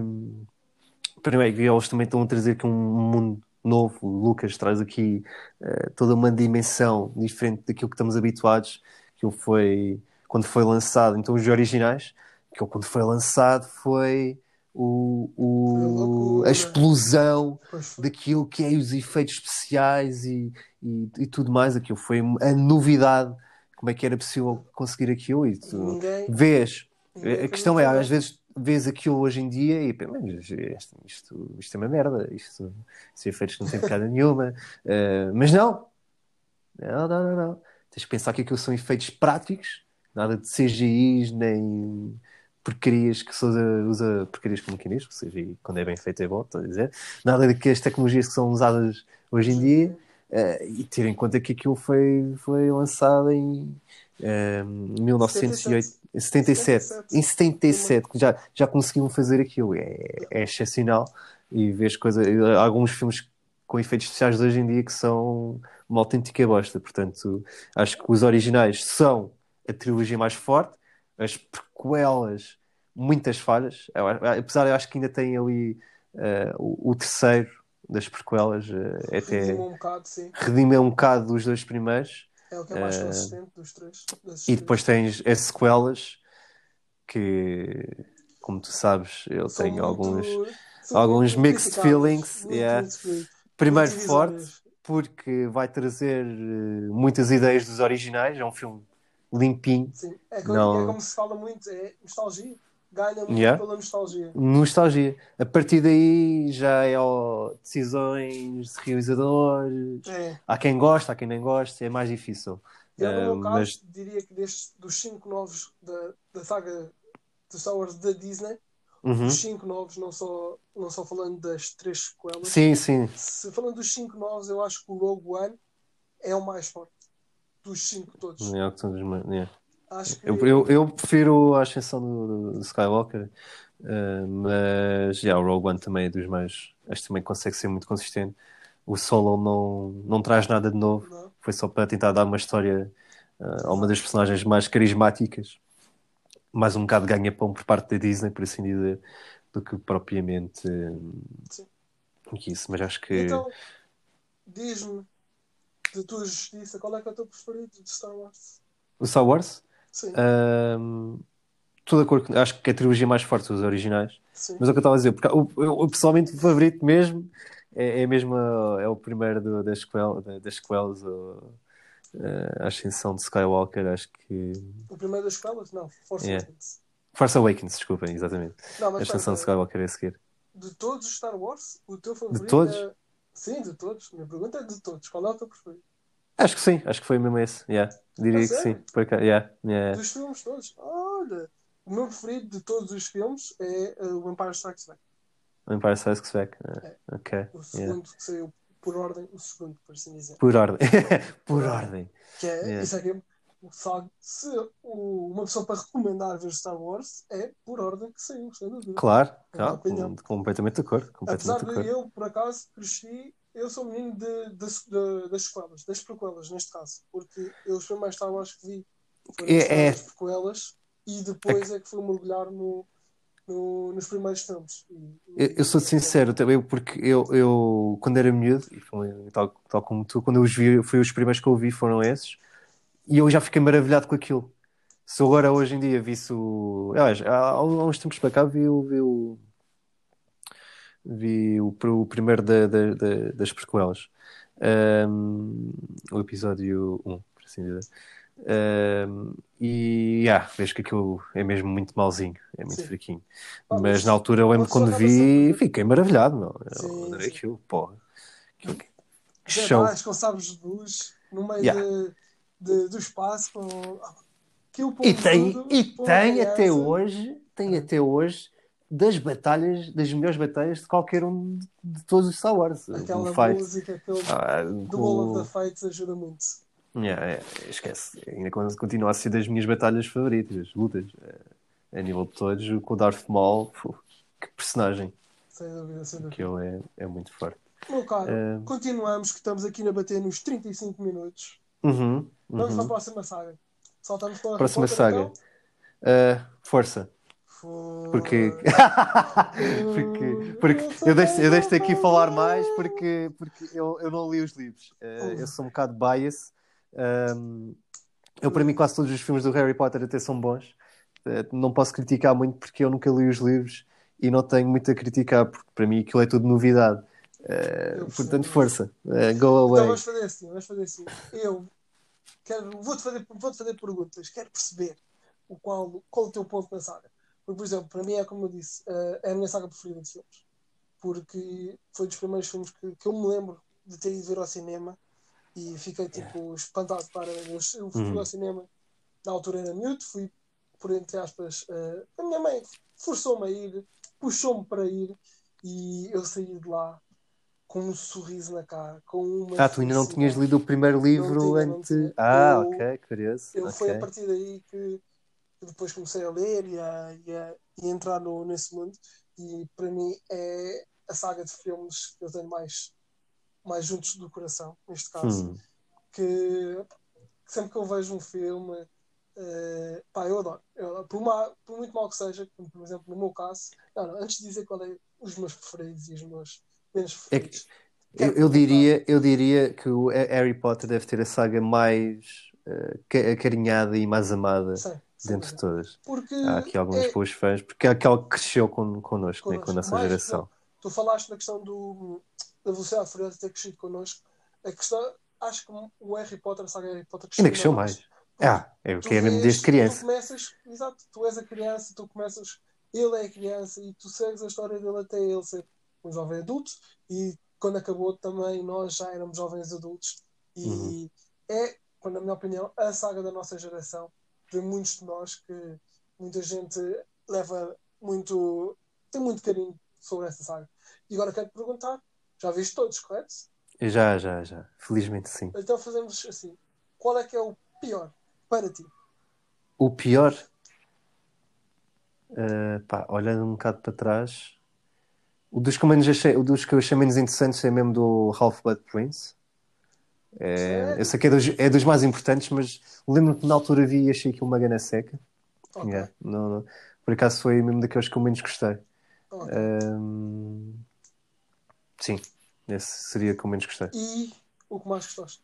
Para mim, eles também estão a trazer aqui um mundo novo. O Lucas traz aqui uh, toda uma dimensão diferente daquilo que estamos habituados. Que foi quando foi lançado. Então, os originais que quando foi lançado foi o, o, a explosão daquilo que é os efeitos especiais e, e, e, tudo mais. Aquilo foi a novidade. Como é que era possível conseguir aquilo? E tu ninguém, vês. Ninguém a questão é, às vezes vês aquilo hoje em dia e mas isto, isto, isto é uma merda, isto, estes efeitos não têm piada nenhuma. Uh, mas não. Não, não, não, não. Tens que pensar que aquilo são efeitos práticos, nada de CGIs, nem porcarias que Sousa usa porcarias como quem diz, ou seja, quando é bem feito é bom, estou a dizer, nada de que as tecnologias que são usadas hoje em dia uh, e ter em conta que aquilo foi, foi lançado em uh, 1977, em 77, que já, já conseguiam fazer aquilo, é, é excepcional. E vês coisas, alguns filmes com efeitos especiais hoje em dia que são uma autêntica bosta, portanto acho que os originais são a trilogia mais forte as prequelas, muitas falhas. Eu, apesar, eu acho que ainda tem ali uh, o, o, terceiro das prequelas. Uh, é até um bocado, sim. redimeu um bocado dos dois primeiros. É o que é mais uh, consistente dos três. E depois tens as sequelas que, como tu sabes, eu São tenho alguns, alguns mixed feelings. Yeah. Primeiro forte, porque vai trazer muitas ideias dos originais. É um filme limpinho. Sim. É, como, não... é como se fala muito, é nostalgia. Ganha muito yeah. pela nostalgia. Nostalgia. A partir daí já é ó, decisões de realizadores. É. Há quem gosta, há quem não gosta, é mais difícil. Eu, no meu caso, mas... diria que destes, dos cinco novos da, da saga de Star Wars da Disney, uhum. os cinco novos, não só, não só falando das três sequelas. Sim, sim. Se falando dos cinco novos, eu acho que o Rogue One é o mais forte dos cinco todos. É, que são dos mais, yeah. Acho que... eu, eu, eu prefiro a ascensão do, do Skywalker, uh, mas yeah, o Rogue One também é dos mais. Acho que também consegue ser muito consistente. O Solo não, não traz nada de novo, não. foi só para tentar dar uma história uh, a uma das personagens mais carismáticas, mais um bocado ganha-pão por parte da Disney, por assim dizer, do que propriamente isso. Mas acho que. Então, diz-me de tua justiça, qual é que é o teu preferido de Star Wars? O Star Wars? Sim. Um, estou de acordo, acho que é a trilogia mais forte dos originais. Sim. Mas é o que eu estava a dizer, porque o, eu, pessoalmente o favorito mesmo é, é mesmo a, é o primeiro do, das, sequel, das sequelas, o, a Ascensão de Skywalker, acho que. O primeiro das sequelas? Não, Force yeah. Awakens. Force Awakens, desculpem, exatamente. Não, a Ascensão de Skywalker é a seguir. De todos os Star Wars, o teu favorito de todos? é Sim, de todos. Minha pergunta é de todos. Qual é o teu preferido? Acho que sim, acho que foi mesmo esse. Yeah. Diria ah, que sim. Por cá. Yeah. Yeah. Dos filmes todos. Olha, o meu preferido de todos os filmes é uh, o Empire Strikes Back. O Empire Strikes Back. Uh, é. Ok. O segundo yeah. que saiu por ordem, o segundo, por assim dizer. Por ordem. por ordem. Que é, yeah. isso é que é se uma pessoa para recomendar ver Star Wars é por ordem que saiu, sem dúvida. Claro, claro completamente de acordo. Completamente Apesar de, eu, por acaso, cresci, eu sou menino de, de, de, das sequelas, das prequelas, neste caso, porque eu os primeiros Star Wars que vi foram é, é... as prequelas e depois é... é que fui mergulhar no, no, nos primeiros filmes. Eu, eu, sou sincero também, porque eu, eu quando era miúdo, e tal, tal como tu, quando eu os vi, foi os primeiros que eu vi foram esses e eu já fiquei maravilhado com aquilo. Se agora hoje em dia visse o. Aliás, há, há uns tempos para cá vi o. Vi o, vi o, o primeiro da, da, da, das prequelas. Um, o episódio 1, por assim dizer. Um, e yeah, vejo que aquilo é mesmo muito malzinho, é muito Sim. fraquinho. Mas, na altura eu lembro quando vi, fiquei maravilhado, meu. Eu adorei aquilo, porra. Aquilo, Que show. Jedi com sabres de luz no meio Yeah. de, de- do espaço. Com... Aquilo E tem, tudo, e tem até hoje, tem até hoje das batalhas, das melhores batalhas de qualquer um de, de todos os Star Wars. Aquela o fight. música, aquele Ah, do o- Wall of the Fates ajuda muito. Yeah, é, esquece. Ainda con- continua a ser das minhas batalhas favoritas, lutas. É, a nível de todos, com o Darth Maul, pô, que personagem. Sem dúvida, sem dúvida. Que ele é, é muito forte. Meu caro, Eh, continuamos, que estamos aqui a bater nos 35 minutos. Uhum, Vamos para a uhum. próxima saga. Saltamos para a Próxima Potter, saga. então? Ah, força. For- Porque... porque, porque eu deixo, eu deixo aqui falar mais porque, porque eu, eu não li os livros. Ah, eu sou um bocado bias. Ahm, eu, para mim, quase todos os filmes do Harry Potter até são bons. Ah, não posso criticar muito porque eu nunca li os livros e não tenho muito a criticar, porque para mim aquilo é tudo novidade. Portanto, força. Go Então away. vamos fazer assim, vamos fazer assim. Eu vou-te fazer, vou-te fazer perguntas, quero perceber o qual, qual o teu ponto na saga. Porque, por exemplo, para mim é como eu disse, eh, é a minha saga preferida de filmes. Porque foi dos primeiros filmes que, que eu me lembro de ter ido ver ao cinema e fiquei tipo espantado para eu, eu fui Uhum. ao cinema na altura era miúdo, fui por entre aspas, eh, a minha mãe forçou-me a ir, puxou-me para ir e eu saí de lá com um sorriso na cara, com uma Ah, tu ainda não tinhas lido o primeiro livro tinha, antes. Ah, Eu- ok, curioso. Eu foi a partir daí que que depois comecei a ler e a, e a- e a entrar no, nesse mundo. E para mim é a saga de filmes que eu tenho mais, mais juntos do coração, neste caso. Hum. Que sempre que eu vejo um filme, eh, pá, eu adoro. Eu adoro. por, ma- por muito mal que seja, como por exemplo no meu caso, não, não, antes de dizer qual é os meus preferidos e os meus menos É que-. Eu, eu diria, eu diria que o Harry Potter deve ter a saga mais ca- acarinhada e mais amada Sim, dentre dúvida. todas. Porque Há aqui alguns é- boas fãs, porque é aquela que cresceu con, connosco, né, com a Connosco. nossa Mais, geração. tu falaste na questão do, da velocidade furiosa ter crescido connosco. A questão, acho que o Harry Potter, a saga Harry Potter cresceu Ainda cresceu ainda mais. Ah, é o Tu que é mesmo desde Tu criança. começas, exato, tu és a criança, tu começas, ele é a criança e tu segues a história dele até ele ser um jovem adulto e quando acabou também nós já éramos jovens adultos e Uhum. é, na minha opinião, a saga da nossa geração, de muitos de nós que muita gente leva muito, tem muito carinho sobre essa saga. E agora quero te perguntar, já viste todos, correto? Já, já, já. Felizmente sim. Então fazemos assim, qual é que é o pior para ti? O pior, eh, pá, olhando um bocado para trás, o dos que eu menos achei, o dos que eu achei menos interessantes é mesmo do Half-Blood Prince. É, eu sei que é dos, é dos mais importantes, mas lembro-me que na altura vi e achei aquilo uma gana seca. Ok, Yeah, não- não- por acaso foi mesmo daqueles que eu menos gostei. ok. Ahm, sim, esse seria que eu menos gostei. E o que mais gostaste?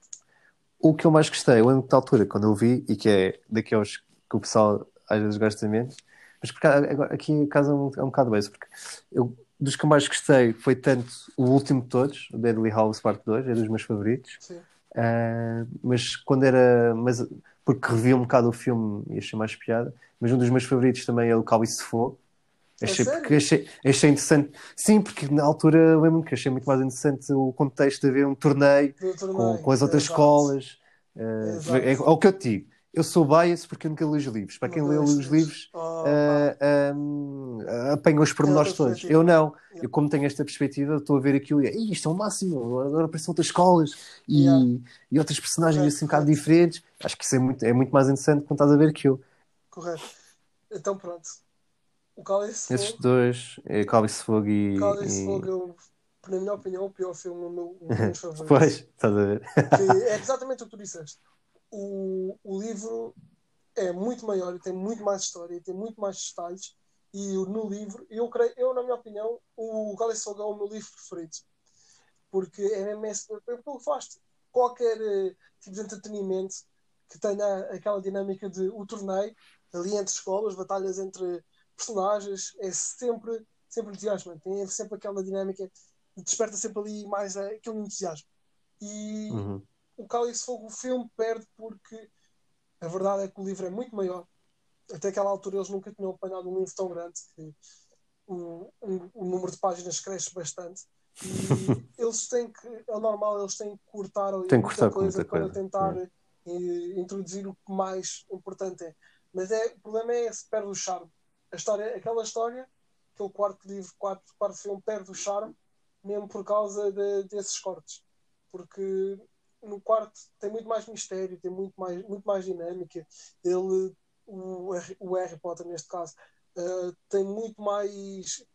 O que eu mais gostei, eu lembro que na altura, quando eu vi, e que é daqueles que o pessoal às vezes gosta menos, mas porque aqui casa é um, é um bocado bem, porque eu, dos que mais gostei foi tanto o último de todos, o Deadly House Part 2, é dos meus favoritos, Sim. Ah, mas quando era. Mas, porque revi um bocado o filme e achei mais piada, mas um dos meus favoritos também é o Cálice de Fogo. É Achei, porque achei, achei interessante. Sim, porque na altura eu lembro-me que achei muito mais interessante o contexto de haver um torneio torneio. com, com as outras escolas. Uh, é, é o que eu te digo. Eu sou bias porque eu nunca li os livros. Para quem lê os livros, Oh, uh, um, apanha os pormenores todos. perspectiva. Eu não. Yeah. Eu, como tenho esta perspectiva, estou a ver aquilo e "Ih, isto é o máximo. Agora aparecem outras escolas e, Yeah. e outras personagens Correto, assim um bocado diferentes. Acho que isso é muito, é muito mais interessante quando estás a ver aquilo. Correto. Então pronto. O Cálice de Esses Fogo, dois, é Cálice Fogo e. Cálice e- Fogo, eu, na minha opinião, o pior filme, o meu, um dos favoritos. Pois, estás a ver? que é exatamente o que tu disseste. O, o livro é muito maior tem muito mais história, tem muito mais detalhes. E no livro, eu creio, eu, na minha opinião, o Fogo é o meu livro preferido. Porque é mesmo é o que qualquer eh, tipo de entretenimento que tenha aquela dinâmica de o torneio ali entre escolas, batalhas entre personagens, é sempre, sempre entusiasmante. Tem sempre aquela dinâmica, desperta sempre ali mais eh, aquele entusiasmo. E Uhum. Cálice de Fogo, o filme perde porque a verdade é que o livro é muito maior. Até aquela altura eles nunca tinham apanhado um livro tão grande que o, um- o número de páginas cresce bastante. E eles têm que, é normal, eles têm que cortar ali Tem que muita coisa muita para coisa, tentar eh, introduzir o que mais importante é. Mas é, o problema é esse, perde o charme. A história, aquela história, aquele quarto livro, quarto, quarto filme, perde o charme, mesmo por causa de- desses cortes. Porque no quarto tem muito mais mistério, tem muito mais, muito mais dinâmica. Ele, o, Harry- o Harry Potter, neste caso, eh, tem muito mais.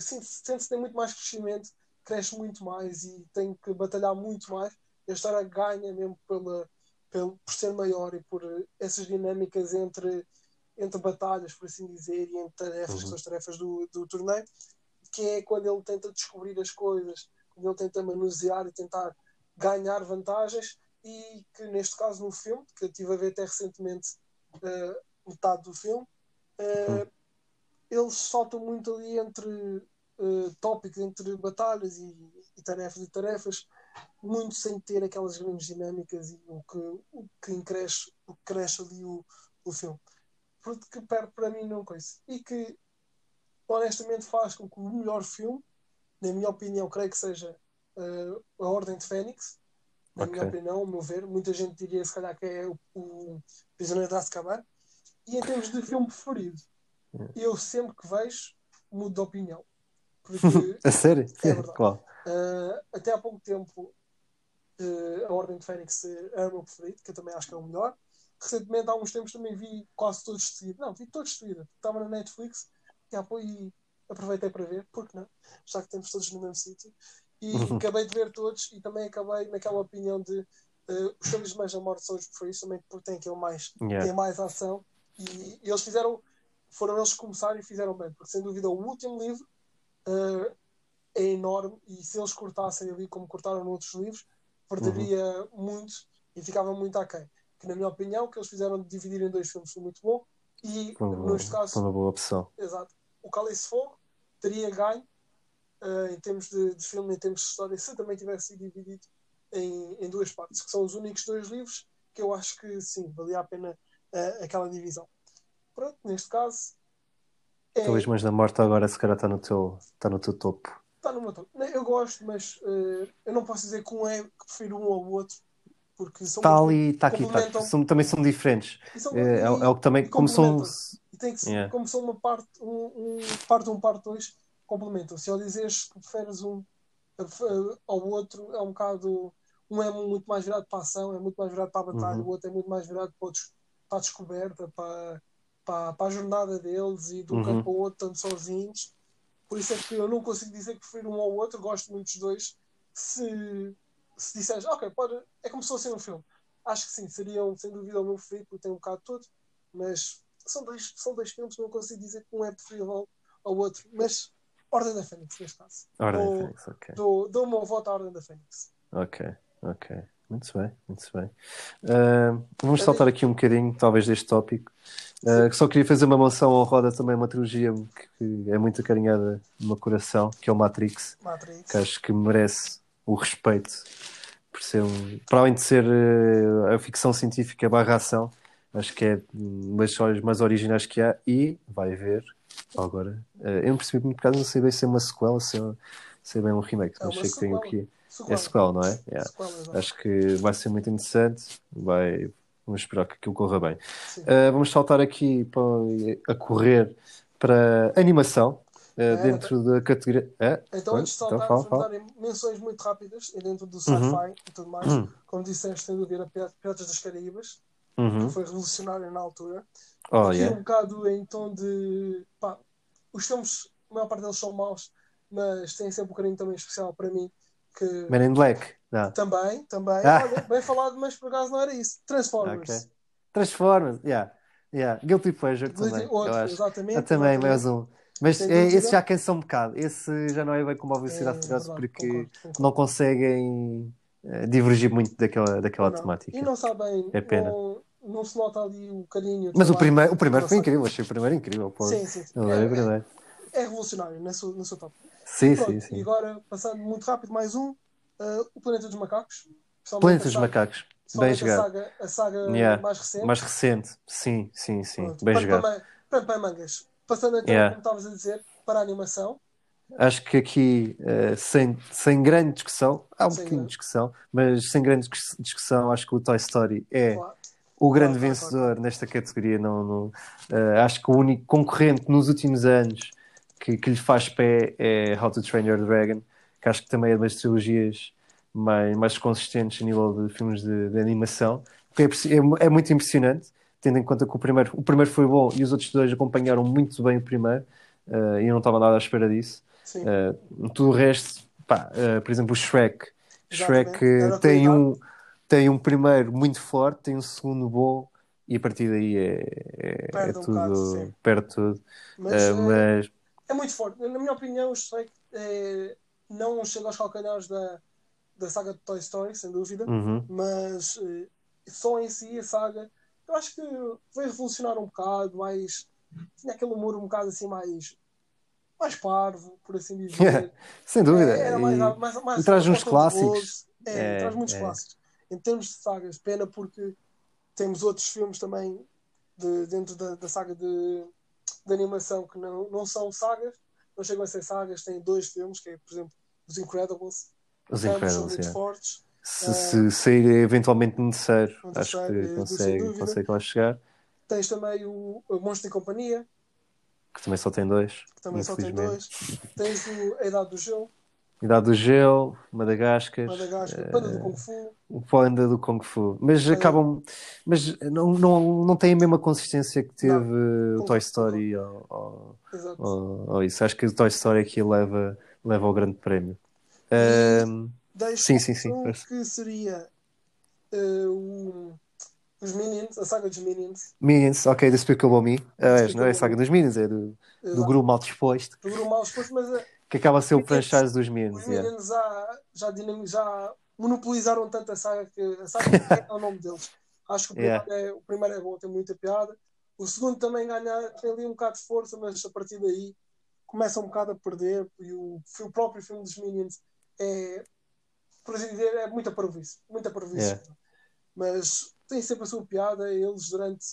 sente- Sente-se tem muito mais crescimento, cresce muito mais e tem que batalhar muito mais. A história ganha mesmo pela, pelo, por ser maior e por essas dinâmicas entre, entre batalhas, por assim dizer, e entre tarefas, que Uhum. são as tarefas do, do torneio, que é quando ele tenta descobrir as coisas, quando ele tenta manusear e tentar ganhar vantagens, e que neste caso no filme, que eu estive a ver até recentemente eh, metade do filme, eh, eles saltam muito ali entre eh, tópicos, entre batalhas e, e tarefas e tarefas, muito sem ter aquelas grandes dinâmicas e o que, o que, cresce, o que cresce ali o, o filme. Porque perde para mim não coisa. E que honestamente faz com que o melhor filme, na minha opinião, creio que seja eh, A Ordem de Fênix. Na minha Ok. opinião, ao meu ver, muita gente diria se calhar que é o, o Prisioneiro de Azkaban. E em termos de filme preferido, eu sempre que vejo mudo de opinião. Porque A sério? É verdade. Qual? Uh, até há pouco tempo uh, a Ordem de Fênix era o meu preferido, que eu também acho que é o melhor. Recentemente, há uns tempos, também vi quase todos de seguida. Não, vi todos de seguida. Estava na Netflix e, e aproveitei para ver, porque não? Já que temos todos no mesmo sítio. E Uhum. acabei de ver todos e também acabei naquela opinião de uh, os filmes mais da morte são os preferidos também porque têm aquele mais, Yeah. têm mais ação e, e eles fizeram foram eles que começaram e fizeram bem, porque sem dúvida o último livro uh, é enorme e se eles cortassem ali como cortaram noutros livros, perderia muito e ficava muito aquém. Que na minha opinião, o que eles fizeram de dividir em dois filmes foi muito bom e Foi neste caso, foi uma boa opção. exato, o Cálice Fogo teria ganho uh, em termos de, de filme, em termos de história, se também tivesse sido dividido em, em duas partes, que são os únicos dois livros que eu acho que sim, valia a pena uh, aquela divisão. Pronto, neste caso é, Talvez Mães da Morte agora se calhar está no teu, está no teu topo. Está no meu topo. Eu gosto, mas eh, eu não posso dizer que um é que prefiro um ao outro, porque são Está ali, está aqui, está aqui. São- também são diferentes. são- É, e- é o que também, como são. E tem que ser, Yeah. como são uma parte, um, um parte um, parte dois, complementam. Se ao dizeres que preferes um ao outro, é um bocado. Um é muito mais virado para a ação, é muito mais virado para a batalha, Uhum. o outro é muito mais virado para, para a descoberta, para, para, para a jornada deles e de um Uhum. campo ao outro, tanto sozinhos. Por isso é que eu não consigo dizer que prefiro um ao outro, gosto muito dos dois. Se, se disseres, ok, pode, é como se fosse um filme. Acho que sim, seriam sem dúvida o meu preferido, porque tem um bocado tudo, mas são dois, são dois filmes, não consigo dizer que um é preferível ao, ao outro. Mas Ordem da Fênix, neste caso. Ordem Dou- de Fênix, ok. Dou, dou o meu voto à Ordem da Fênix. Ok, ok. Muito bem, muito bem. Ah, vamos saltar aqui um bocadinho, talvez, deste tópico. Ah, que só queria fazer uma menção honrosa também a uma trilogia que é muito acarinhada no meu coração, que é o Matrix, Matrix. que acho que merece o respeito por ser um, para além de ser eh, a ficção científica barra ação, acho que é uma das histórias mais originais que há e vai ver agora. eh, eu não percebi muito por causa, não sei bem se é uma sequela, se é, se é bem um remake, É mas sei que tem sequela. aqui. É Sequela. sequela, não é? Yeah. Sequela. Acho que vai ser muito interessante. Vai... Vamos esperar que aquilo corra bem. Uh, vamos saltar aqui para, a correr para animação, uh, É, dentro da categoria. É? Então, antes de saltar, Então, fala, fala. menções muito rápidas dentro do sci-fi e tudo mais. Uhum. Como disseste, sem dúvida, Piratas Piratas das Caraíbas, Uhum. que foi revolucionário na altura. Oh, Aqui um yeah. bocado em tom de. Pá, os filmes, a maior parte deles são maus, mas têm sempre um carinho também especial para mim. Que Men in Black. Não. também, também, Ah. olha, bem falado, mas por acaso não era isso. Transformers. Ok. Transformers. Yeah. Yeah. Guilty Pleasure também. Outro, eu exatamente. Eu também, mais um. Mas é, dúvida. esse já cansa um bocado. Esse já não é bem como a É, Velocidade verdade, porque concordo, concordo. não conseguem eh, divergir muito daquela, daquela Não. temática. E não sabem, É pena. não, não se nota ali o carinho. Mas o primeiro, o primeiro foi incrível, achei o primeiro incrível. Pô. Sim, sim, sim. É, É- verdade. É revolucionário na sua, no seu top. Sim, Pronto, sim, E sim. agora, passando muito rápido, mais um: uh, O Planeta dos Macacos. Planeta dos saga- Macacos. Bem principalmente a jogado. saga, a saga Yeah. mais recente. Mais recente. Sim, sim, sim. Pronto, Bem para, jogado. para, para, para mangas. Passando então, Yeah. como estavas a dizer, para a animação. acho que aqui, uh, sem, sem grande discussão, há um Sem bocadinho de discussão, mas sem grande dis- discussão, acho que o Toy Story é Claro. O grande vencedor nesta categoria. Não, não- uh, acho que o único concorrente nos últimos anos que, que lhe faz pé é How to Train Your Dragon, que acho que também é das trilogias mais, mais consistentes a nível de filmes de, de animação. É, é é muito impressionante, tendo em conta que o primeiro, o primeiro foi bom e os outros dois acompanharam muito bem o primeiro, uh, e eu não estava nada à espera disso. Uh, tudo o resto, pá, por exemplo, o Shrek. Exatamente. Shrek tem um, tem um primeiro muito forte, tem um segundo bom e a partir daí é, é, Perde é um tudo, bocado, sim. perde tudo. Mas, Uh, é, mas é muito forte. Na minha opinião, o Shrek é, não chega aos calcanhares da, da saga de Toy Story, sem dúvida. uhum, mas eh, só em si a saga eu acho que veio revolucionar um bocado mais tinha aquele humor um bocado assim mais mais parvo por assim dizer sem dúvida. É, era mais, E- mais, mais e traz uns clássicos. é, É, traz muitos é. clássicos em termos de sagas pena porque temos outros filmes também de- dentro da, da saga de, de animação que não, não são sagas não chegam a ser sagas têm dois filmes que é por exemplo os Incredibles Os ambos são Incredibles, muito yeah. fortes Se, se sair eventualmente Um acho que eh, consegue, consegue lá chegar. Tens também o, o Monstro e Companhia, Que também só tem dois. que também só tem dois. Tens o A Idade do Gelo, Idade do Gelo, Madagascar, Madagascar, eh, Panda do Kung Fu. o Panda do Kung Fu. Mas Panda- acabam. Mas não, não, não tem a mesma consistência que teve o Concordo, Toy Story ou, ou, ou- ou isso. Acho que o Toy Story aqui leva, leva ao grande prémio. Deixo sim, sim, sim, um força. que seria eh, o- os Minions, a saga dos Minions. Minions, ok, Despicable Me. Ah, Despicable não é a saga dos Minions, é do, do grupo mal disposto, Do grupo mal exposto, mas eh, que acaba a ser o Minions- franchise dos Minions. os yeah. Minions já, já, dinam- já monopolizaram tanto a saga que a saga é o nome deles. Acho que o primeiro, Yeah. é, o primeiro é bom, tem muita piada. O segundo também ganha, tem ali um bocado de força, mas a partir daí começa um bocado a perder. E o, o próprio filme dos Minions é, por assim dizer, é muita parvoíce. Muita parvoíce. Yeah. Mas tem sempre a sua piada. Eles, durante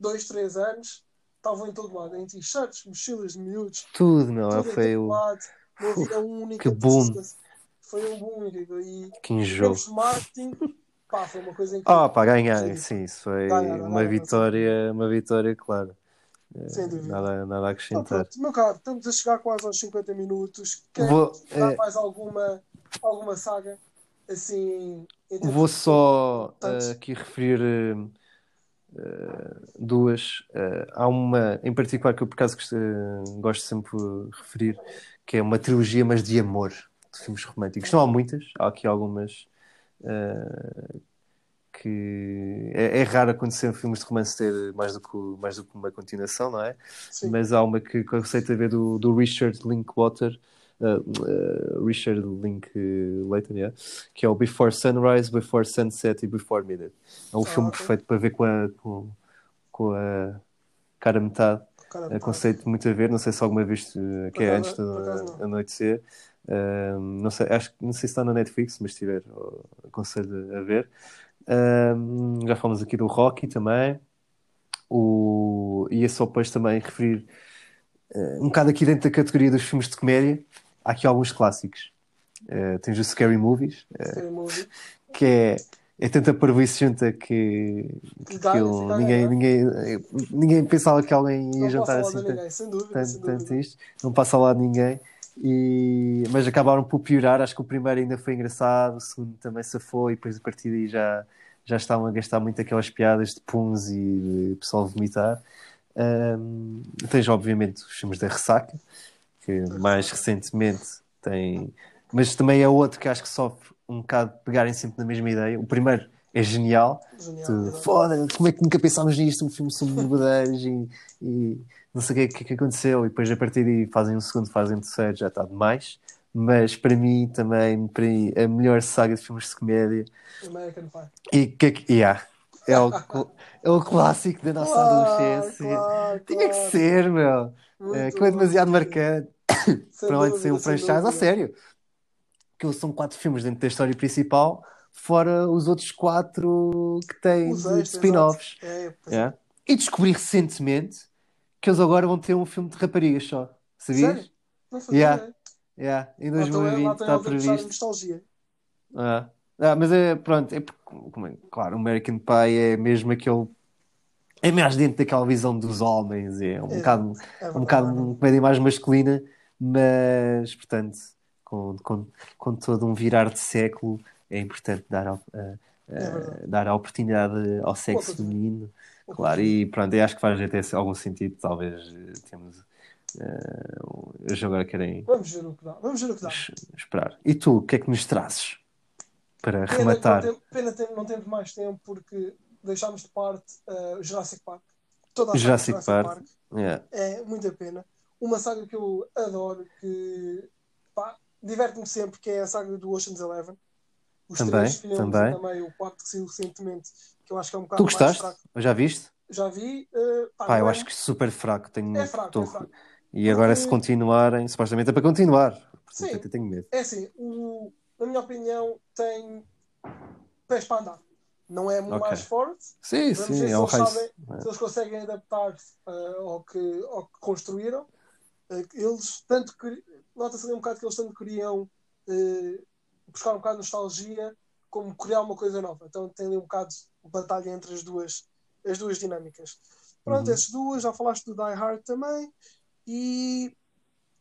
dois, três anos, estavam em todo lado, em t-shirts, mochilas de miúdos, Tudo, meu, tudo foi o lado. Não havia único que boom. Foi um boom incrível. E que enjoo. marketing, pá, foi uma coisa incrível. Ah, pá, ganhar, Sim. isso foi Ganharam, uma ganharam, vitória, uma vitória, claro. Sem dúvida. Nada, nada a Então, acrescentar. pronto, meu caro, estamos a chegar quase aos 50 minutos. Quer Vou, dar eh, mais alguma, alguma saga? Assim, Vou só eh, aqui referir eh, eh, duas. Eh, há uma em particular que eu, por acaso, gosto, eh, gosto sempre de referir, que é uma trilogia, mas de amor, de filmes românticos. Não há muitas, há aqui algumas eh, que é, é raro acontecer em filmes de romance ter mais do que, mais do que uma continuação, não é? Sim. mas há uma que, que eu receito a ver do, do Richard Linkwater, uh, uh, Richard Linklater, yeah, que é o Before Sunrise, Before Sunset e Before Midnight. É Ah, filme ok. perfeito para ver com a, com, com a cara metade. Cara, É conceito muito a ver, não sei se alguma vez uh, que é antes não. anoitecer. Uh, não sei, acho, que- não sei se está na Netflix, mas se tiver, aconselho a ver. Um, já falamos aqui do Rocky também. O... E é só depois também referir uh, um bocado aqui dentro da categoria dos filmes de comédia. Há aqui alguns clássicos. Uh, tens o Scary Movies, uh, Scary Movie. que é, é tanta parvoíce junta que, que Que a ninguém, ganhar. ninguém, ninguém pensava que alguém ia Não jantar assim tanto, ninguém, sem dúvida, sem tanto, tanto dúvida. isto, não passa ao lado de ninguém. E, mas acabaram por piorar. Acho que o primeiro ainda foi engraçado, o segundo também se foi, e depois a partir daí já, já estavam a gastar muito aquelas piadas de puns e de pessoal vomitar. Um, tens, obviamente, os filmes da Ressaca, que mais recentemente tem. Mas também é outro que acho que sofre um bocado de pegarem sempre na mesma ideia. O primeiro é genial, Genial, Tu, exato. foda como é que nunca pensámos nisto? Um filme sobre bobadeiros e, e não sei o que, é que, que aconteceu. E depois a partir daí fazem um segundo, fazem um terceiro, já está demais. Mas para mim também, para mim, a melhor saga de filmes de comédia American Pie. e que, que yeah, é, o, é o clássico da nossa Claro, adolescência. claro, Tinha que ser, meu. Muito É, que é demasiado marcante para além de ser um dúvida, franchise, a dúvida. sério. Que são quatro filmes dentro da história principal, fora os outros quatro que têm spin-offs. É, é. Yeah. E descobri recentemente que eles agora vão ter um filme de raparigas só. Sabias? Sério? Não fazia Yeah. Yeah, em Lá estão- 2020 lá estão está a a previsto. nostalgia. Ah. Ah, mas é, pronto, é porque, é- claro, o American Pie é mesmo aquele. É mais dentro daquela visão dos homens, é um É, bocado, É um bocado uma comédia mais masculina, mas, portanto, com, com, com todo um virar de século, é importante dar, a- a- a- dar a oportunidade ao sexo certeza. feminino, claro, e pronto, eu acho que faz até algum sentido, talvez eh, temos. eh, eles agora querem Vamos ver o que dá. Vamos ver o que dá. es- esperar. E tu, o que é que nos trazes para Pena rematar? não, tem- pena que não temos mais tempo porque deixámos de parte uh, Jurassic Park. Toda a Jurassic Jurassic Park. Park. Yeah. É muita pena. Uma saga que eu adoro, que diverte-me sempre, que é a saga do Ocean's Eleven. Os Também, três filmes também. também o quarto que saiu recentemente, que eu acho que é um Tu bocado mais gostaste? fraco. Já viste? Já vi. uh, pá, Pá, eu é- acho que super fraco. Tenho, É fraco, tô- é fraco. E agora, Porque- se continuarem, supostamente é para continuar. Sim. eu tenho medo. É assim, o, na minha opinião, tem pés para andar. Não é Ok. mais forte, Sim, Vamos sim, é um race. sabem- se eles conseguem adaptar-se uh, ao, que, ao que construíram. Uh, eles tanto nota-se ali um bocado que eles tanto queriam uh, buscar um bocado de nostalgia como criar uma coisa nova. Então tem ali um bocado de batalha entre as duas, as duas dinâmicas. Pronto, Uhum. essas duas, já falaste do Die Hard também. E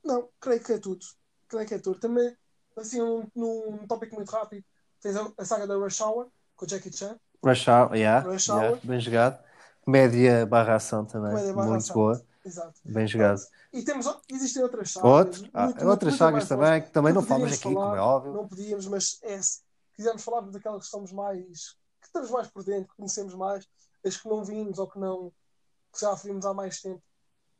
não, creio que é tudo. Creio que é tudo. Também, assim, um, num tópico muito rápido, tens a, a saga da Rush Hour com Jackie Chan. Rush Hour, yeah, Rush yeah, Hour. bem jogado. Comédia barra ação também. Comédia barra Muito ação. boa. Exato. Bem jogado. E temos, existem outras sagas. Outro, ah, muito- outras muito sagas também fortes que também não poderíamos falamos aqui, falar, como é óbvio. Não podíamos, mas é, se quisermos falar daquelas que estamos mais. que estamos mais por dentro, que conhecemos mais, as que não vimos ou que não. que já vimos há mais tempo.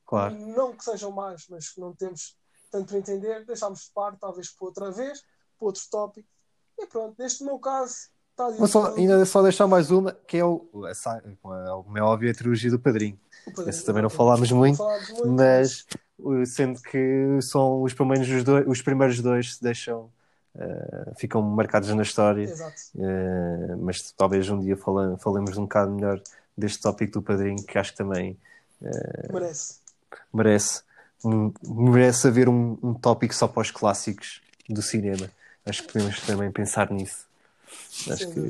Claro. Não que sejam mais, mas que não temos tanto para entender, deixámos de par, talvez para outra vez, para outro tópico. E pronto, neste meu caso, Vou só, ainda só deixar mais uma, que é o, a saga, como é óbvio, a trilogia do Padrinho. O padrinho, Esse também não exatamente. falámos muito, Não muito, mas uh, sendo que são os primeiros os, dois, os primeiros dois se deixam uh, ficam marcados na história. Uh, mas talvez um dia fala, falemos um bocado melhor deste tópico do padrinho que acho que também Merece. merece um- merece haver um, um tópico só para os clássicos do cinema acho que podemos também pensar nisso acho que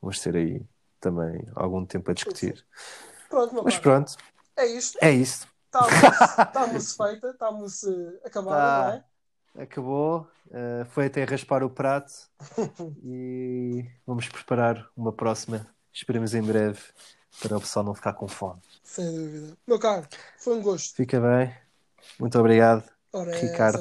vamos ter aí também algum tempo a discutir Pronto, meu mas caro. pronto É isto. é isso Estamos feita, estamos uh, acabada, Tá. não é? acabou, uh, foi até raspar o prato e vamos preparar uma próxima. Esperemos em breve para o pessoal não ficar com fome. Sem dúvida. Meu caro, foi um gosto. Fica bem, muito obrigado. Ora, é, Ricardo.